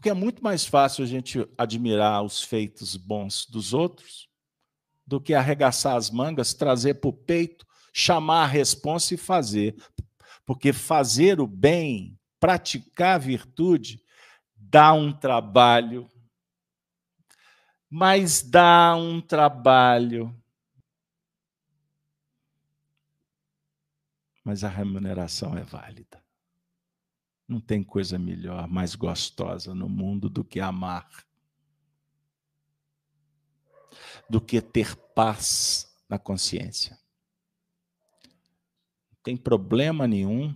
Porque é muito mais fácil a gente admirar os feitos bons dos outros do que arregaçar as mangas, trazer para o peito, chamar a responsa e fazer. Porque fazer o bem, praticar a virtude, dá um trabalho. Mas dá um trabalho. Mas a remuneração é válida. Não tem coisa melhor, mais gostosa no mundo do que amar, do que ter paz na consciência tem problema nenhum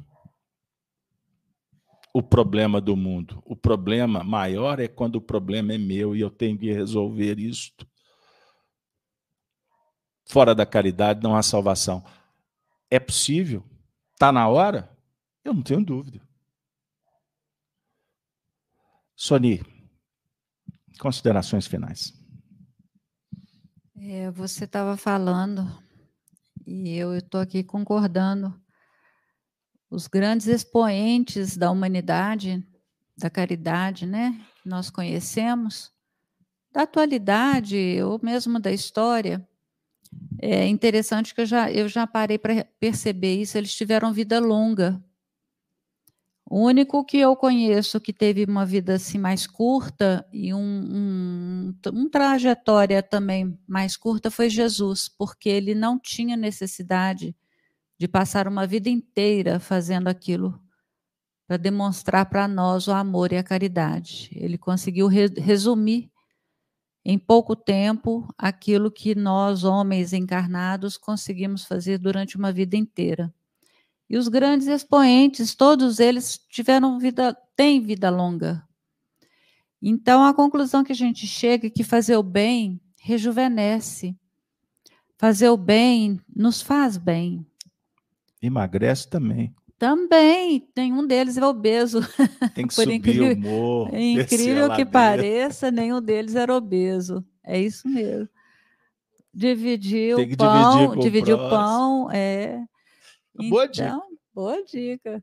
o problema do mundo. O problema maior é quando o problema é meu e eu tenho que resolver isto. Fora da caridade não há salvação. É possível? Está na hora? Eu não tenho dúvida. Sony, considerações finais. É, você estava falando e eu estou aqui concordando. Os grandes expoentes da humanidade da caridade, né? Nós conhecemos, da atualidade ou mesmo da história. É interessante que eu já, eu já parei para perceber isso, eles tiveram vida longa. O único que eu conheço que teve uma vida assim mais curta e um, um, um trajetória também mais curta foi Jesus, porque ele não tinha necessidade de passar uma vida inteira fazendo aquilo para demonstrar para nós o amor e a caridade. Ele conseguiu re resumir em pouco tempo aquilo que nós, homens encarnados, conseguimos fazer durante uma vida inteira. E os grandes expoentes, todos eles tiveram vida, têm vida longa. Então, a conclusão que a gente chega é que fazer o bem rejuvenesce. Fazer o bem nos faz bem. Emagrece também. Também, nenhum deles é obeso. *laughs* Tem que *laughs* Por subir incrível, o morro. É incrível que pareça, nenhum deles era obeso. É isso mesmo. Dividir o pão, dividir, o pão, é. Boa dica. Então, boa dica.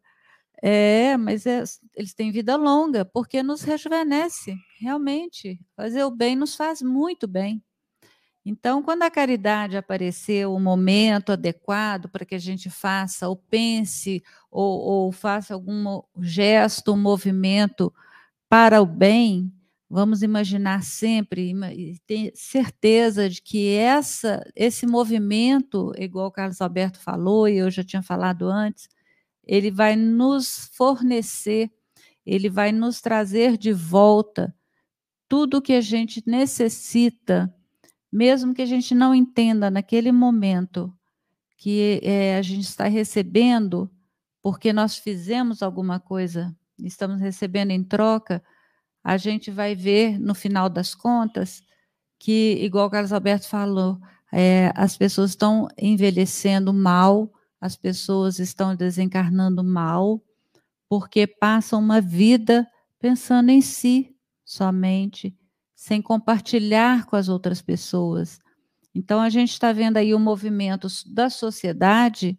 É, mas é, eles têm vida longa, porque nos rejuvenesce, realmente. Fazer o bem nos faz muito bem. Então, quando a caridade aparecer, o momento adequado para que a gente faça, ou pense, ou, ou faça algum gesto, um movimento para o bem, vamos imaginar sempre e ter certeza de que essa, esse movimento, igual o Carlos Alberto falou e eu já tinha falado antes, ele vai nos fornecer, ele vai nos trazer de volta tudo o que a gente necessita mesmo que a gente não entenda naquele momento que é, a gente está recebendo porque nós fizemos alguma coisa, estamos recebendo em troca, a gente vai ver no final das contas que, igual o Carlos Alberto falou, é, as pessoas estão envelhecendo mal, as pessoas estão desencarnando mal, porque passam uma vida pensando em si somente, sem compartilhar com as outras pessoas. Então, a gente está vendo aí o movimento da sociedade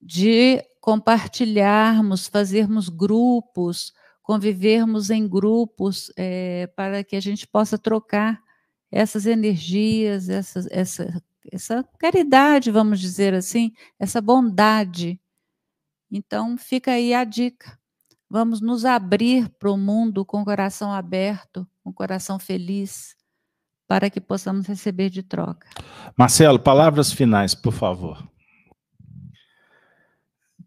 de compartilharmos, fazermos grupos, convivermos em grupos é, para que a gente possa trocar essas energias, essa, essa, essa caridade, vamos dizer assim, essa bondade. Então, fica aí a dica. Vamos nos abrir para o mundo com o coração aberto, com o coração feliz, para que possamos receber de troca. Marcelo, palavras finais, por favor.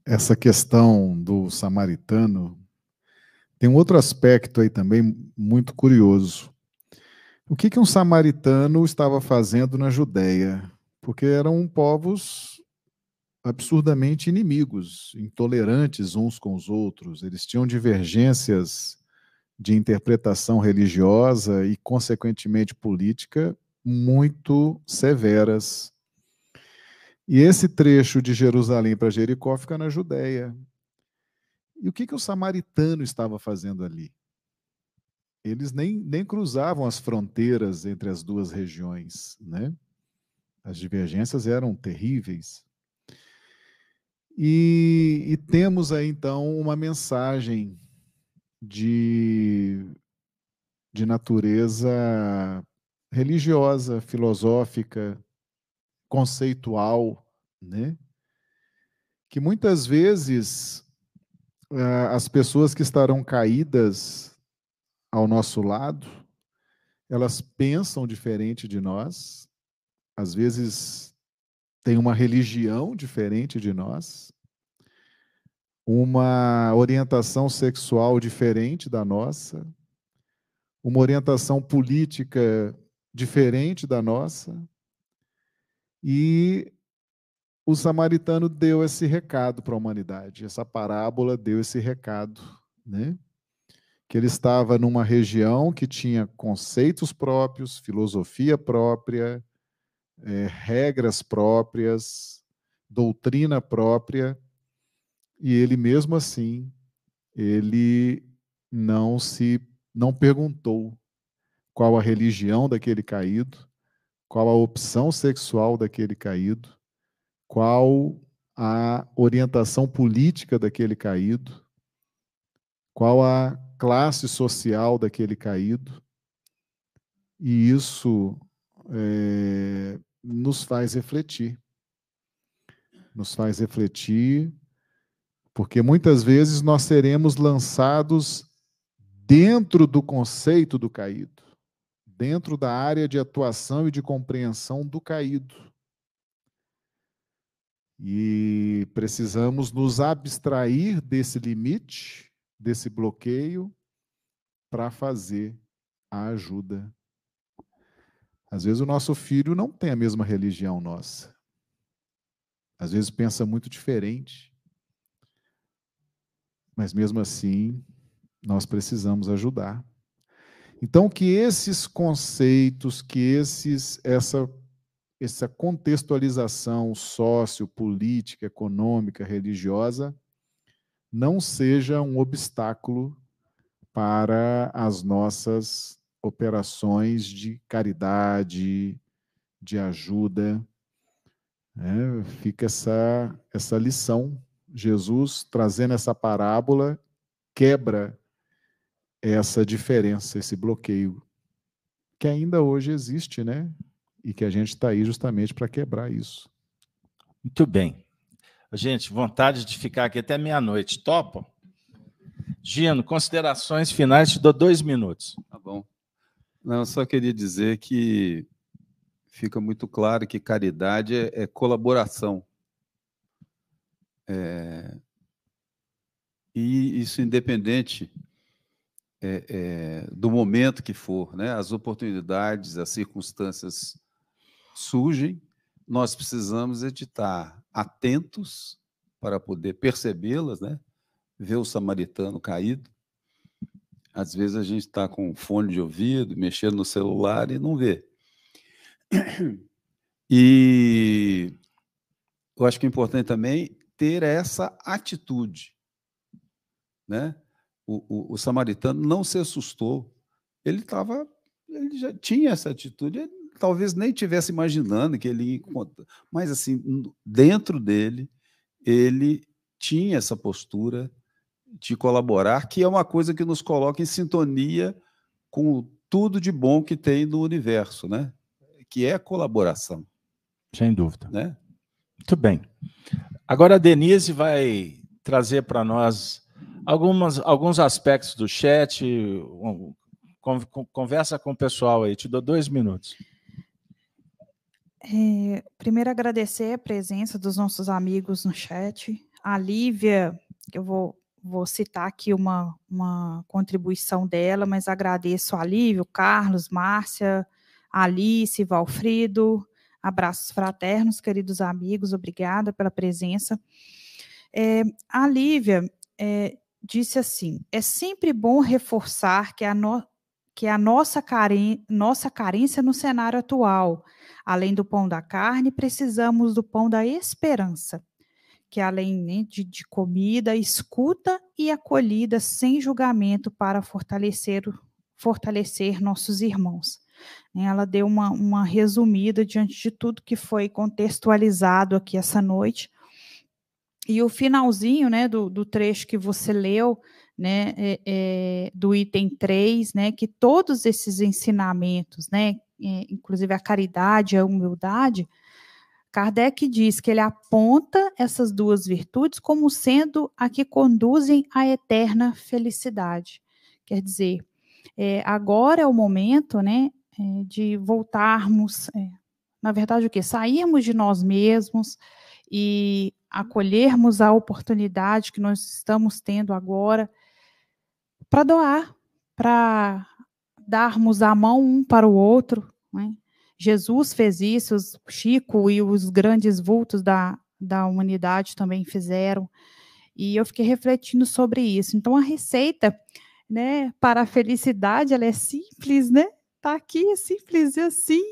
Essa questão do samaritano tem um outro aspecto aí também muito curioso. O que, que um samaritano estava fazendo na Judéia? Porque eram povos absurdamente inimigos, intolerantes uns com os outros. Eles tinham divergências de interpretação religiosa e, consequentemente, política muito severas. E esse trecho de Jerusalém para Jericó fica na Judéia. E o que, que o samaritano estava fazendo ali? Eles nem, nem cruzavam as fronteiras entre as duas regiões, né? As divergências eram terríveis. E, e temos aí então uma mensagem de, de natureza religiosa, filosófica, conceitual, né? Que muitas vezes as pessoas que estarão caídas ao nosso lado, elas pensam diferente de nós, às vezes tem uma religião diferente de nós, uma orientação sexual diferente da nossa, uma orientação política diferente da nossa. E o samaritano deu esse recado para a humanidade, essa parábola deu esse recado, né? Que ele estava numa região que tinha conceitos próprios, filosofia própria, é, regras próprias, doutrina própria, e ele mesmo assim, ele não se não perguntou qual a religião daquele caído, qual a opção sexual daquele caído, qual a orientação política daquele caído, qual a classe social daquele caído, e isso é, nos faz refletir. Nos faz refletir, porque muitas vezes nós seremos lançados dentro do conceito do caído, dentro da área de atuação e de compreensão do caído. E precisamos nos abstrair desse limite, desse bloqueio, para fazer a ajuda às vezes o nosso filho não tem a mesma religião nossa. Às vezes pensa muito diferente. Mas mesmo assim, nós precisamos ajudar. Então que esses conceitos, que esses essa essa contextualização sociopolítica, econômica, religiosa não seja um obstáculo para as nossas operações de caridade, de ajuda. Né? Fica essa, essa lição. Jesus, trazendo essa parábola, quebra essa diferença, esse bloqueio, que ainda hoje existe, né? E que a gente está aí justamente para quebrar isso. Muito bem. Gente, vontade de ficar aqui até meia-noite. Topa? Gino, considerações finais, te dou dois minutos. Tá bom. Não, só queria dizer que fica muito claro que caridade é, é colaboração. É, e isso independente é, é, do momento que for, né? As oportunidades, as circunstâncias surgem, nós precisamos estar atentos para poder percebê-las, né? Ver o samaritano caído, às vezes a gente está com fone de ouvido, mexendo no celular e não vê. E eu acho que é importante também ter essa atitude. Né? O, o, o samaritano não se assustou. Ele estava, ele já tinha essa atitude, ele talvez nem tivesse imaginando que ele ia mas assim, dentro dele, ele tinha essa postura de colaborar, que é uma coisa que nos coloca em sintonia com tudo de bom que tem no universo, né? Que é a colaboração. Sem dúvida. Né? Muito bem. Agora a Denise vai trazer para nós algumas, alguns aspectos do chat. Conversa com o pessoal aí, te dou dois minutos. É, primeiro, agradecer a presença dos nossos amigos no chat. A Lívia, eu vou vou citar aqui uma, uma contribuição dela, mas agradeço a Lívio, Carlos, Márcia, Alice, Valfrido, abraços fraternos, queridos amigos, obrigada pela presença. É, a Lívia é, disse assim: é sempre bom reforçar que a, no, que a nossa, nossa carência no cenário atual, além do pão da carne, precisamos do pão da esperança que além né, de, de, comida, escuta e acolhida sem julgamento para fortalecer, fortalecer nossos irmãos. Ela deu uma, uma resumida diante de tudo que foi contextualizado aqui essa noite. E o finalzinho né, do, do trecho que você leu, né, é, é, do item 3, né, que todos esses ensinamentos, né, é, inclusive a caridade, a humildade, Kardec diz que ele aponta essas duas virtudes como sendo a que conduzem à eterna felicidade. Quer dizer, agora é o momento né, de voltarmos, na verdade, o que? Sairmos de nós mesmos e acolhermos a oportunidade que nós estamos tendo agora para doar, para darmos a mão um para o outro, né? Jesus fez isso, Chico e os grandes vultos da, da humanidade também fizeram. E eu fiquei refletindo sobre isso. Então, a receita né, para a felicidade ela é simples, né? Está aqui, é simples assim,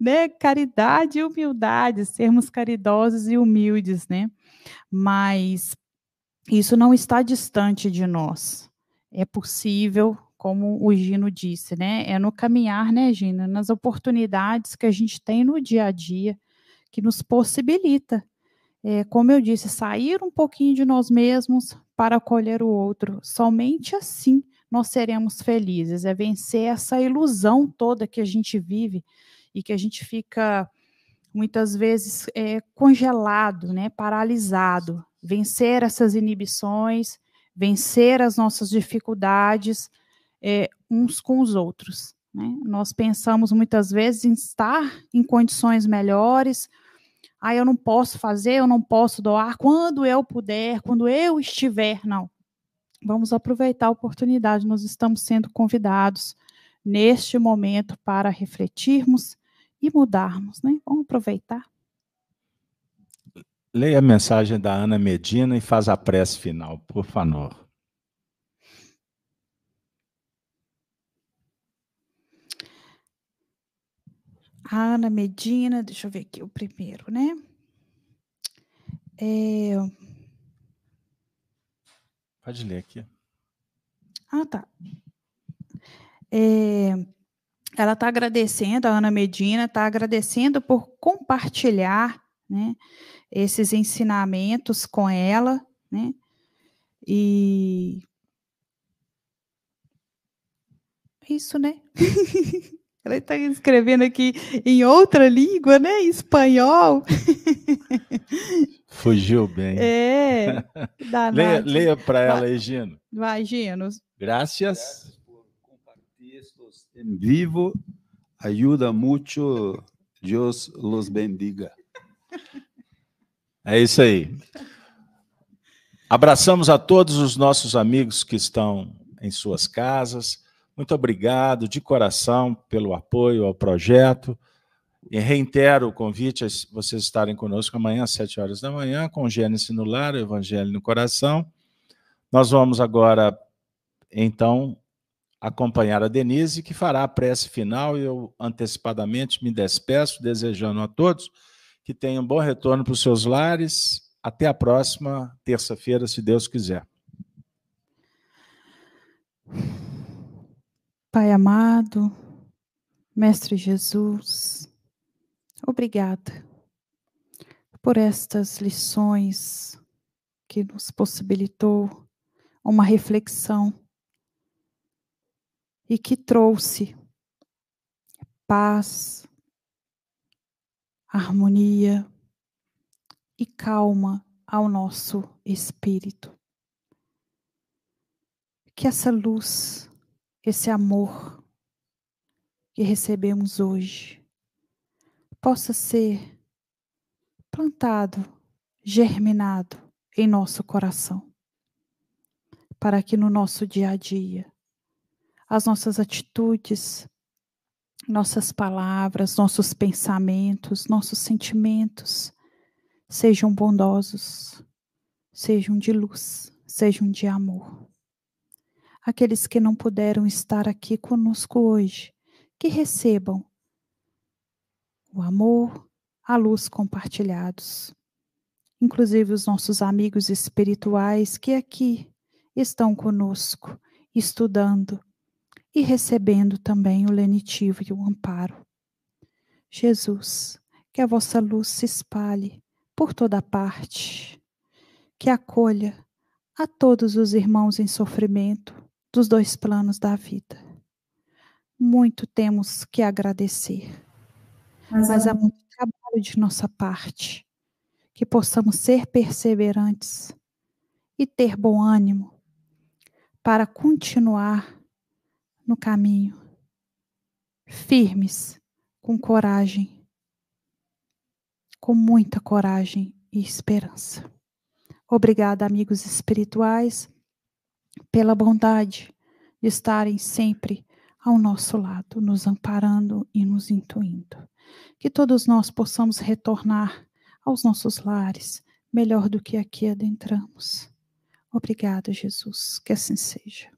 né? Caridade e humildade, sermos caridosos e humildes, né? Mas isso não está distante de nós. É possível como o Gino disse, né? É no caminhar, né, Gina? Nas oportunidades que a gente tem no dia a dia que nos possibilita é, como eu disse, sair um pouquinho de nós mesmos para acolher o outro. Somente assim nós seremos felizes. É vencer essa ilusão toda que a gente vive e que a gente fica muitas vezes é, congelado, né, paralisado. Vencer essas inibições, vencer as nossas dificuldades é, uns com os outros. Né? Nós pensamos muitas vezes em estar em condições melhores. Ah, eu não posso fazer, eu não posso doar quando eu puder, quando eu estiver. Não. Vamos aproveitar a oportunidade. Nós estamos sendo convidados neste momento para refletirmos e mudarmos, né? Vamos aproveitar. Leia a mensagem da Ana Medina e faz a prece final, por favor. A Ana Medina, deixa eu ver aqui o primeiro, né? É... Pode ler aqui. Ah, tá. É... Ela está agradecendo, a Ana Medina está agradecendo por compartilhar né, esses ensinamentos com ela, né? E isso, né? *laughs* Ela está escrevendo aqui em outra língua, né? Espanhol. Fugiu bem. É. leia leia para ela aí, Gino. Vai, Gino. Graças. por compartilhar em vivo. Ajuda muito. Deus los bendiga. *laughs* É isso aí. Abraçamos a todos os nossos amigos que estão em suas casas muito obrigado de coração pelo apoio ao projeto. E reitero o convite a vocês estarem conosco amanhã às sete horas da manhã, com Gênesis no lar, Evangelho no coração. Nós vamos agora, então, acompanhar a Denise, que fará a prece final, e eu antecipadamente me despeço, desejando a todos que tenham um bom retorno para os seus lares. Até a próxima terça-feira, se Deus quiser. Pai amado, Mestre Jesus, obrigada por estas lições que nos possibilitou uma reflexão e que trouxe paz, harmonia e calma ao nosso espírito. Que essa luz esse amor que recebemos hoje possa ser plantado, germinado em nosso coração, para que no nosso dia a dia as nossas atitudes, nossas palavras, nossos pensamentos, nossos sentimentos sejam bondosos, sejam de luz, sejam de amor aqueles que não puderam estar aqui conosco hoje, que recebam o amor, a luz compartilhados. Inclusive os nossos amigos espirituais que aqui estão conosco, estudando e recebendo também o lenitivo e o amparo. Jesus, que a vossa luz se espalhe por toda parte, que acolha a todos os irmãos em sofrimento, dos dois planos da vida. Muito temos que agradecer, mas, mas há muito trabalho de nossa parte, que possamos ser perseverantes e ter bom ânimo para continuar no caminho, firmes, com coragem, com muita coragem e esperança. Obrigada, amigos espirituais pela bondade de estarem sempre ao nosso lado, nos amparando e nos intuindo. Que todos nós possamos retornar aos nossos lares melhor do que aqui adentramos. Obrigada, Jesus, que assim seja.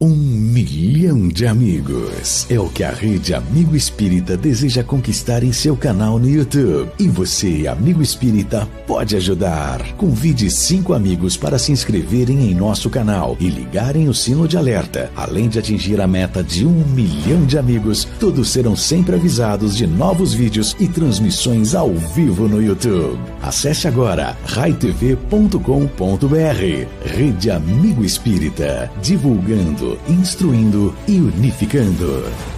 Um milhão de amigos é o que a Rede Amigo Espírita deseja conquistar em seu canal no YouTube. E você, amigo espírita, pode ajudar. Convide cinco amigos para se inscreverem em nosso canal e ligarem o sino de alerta. Além de atingir a meta de um milhão de amigos, todos serão sempre avisados de novos vídeos e transmissões ao vivo no YouTube. Acesse agora raitv.com.br. Rede Amigo Espírita, divulgando instruindo e unificando.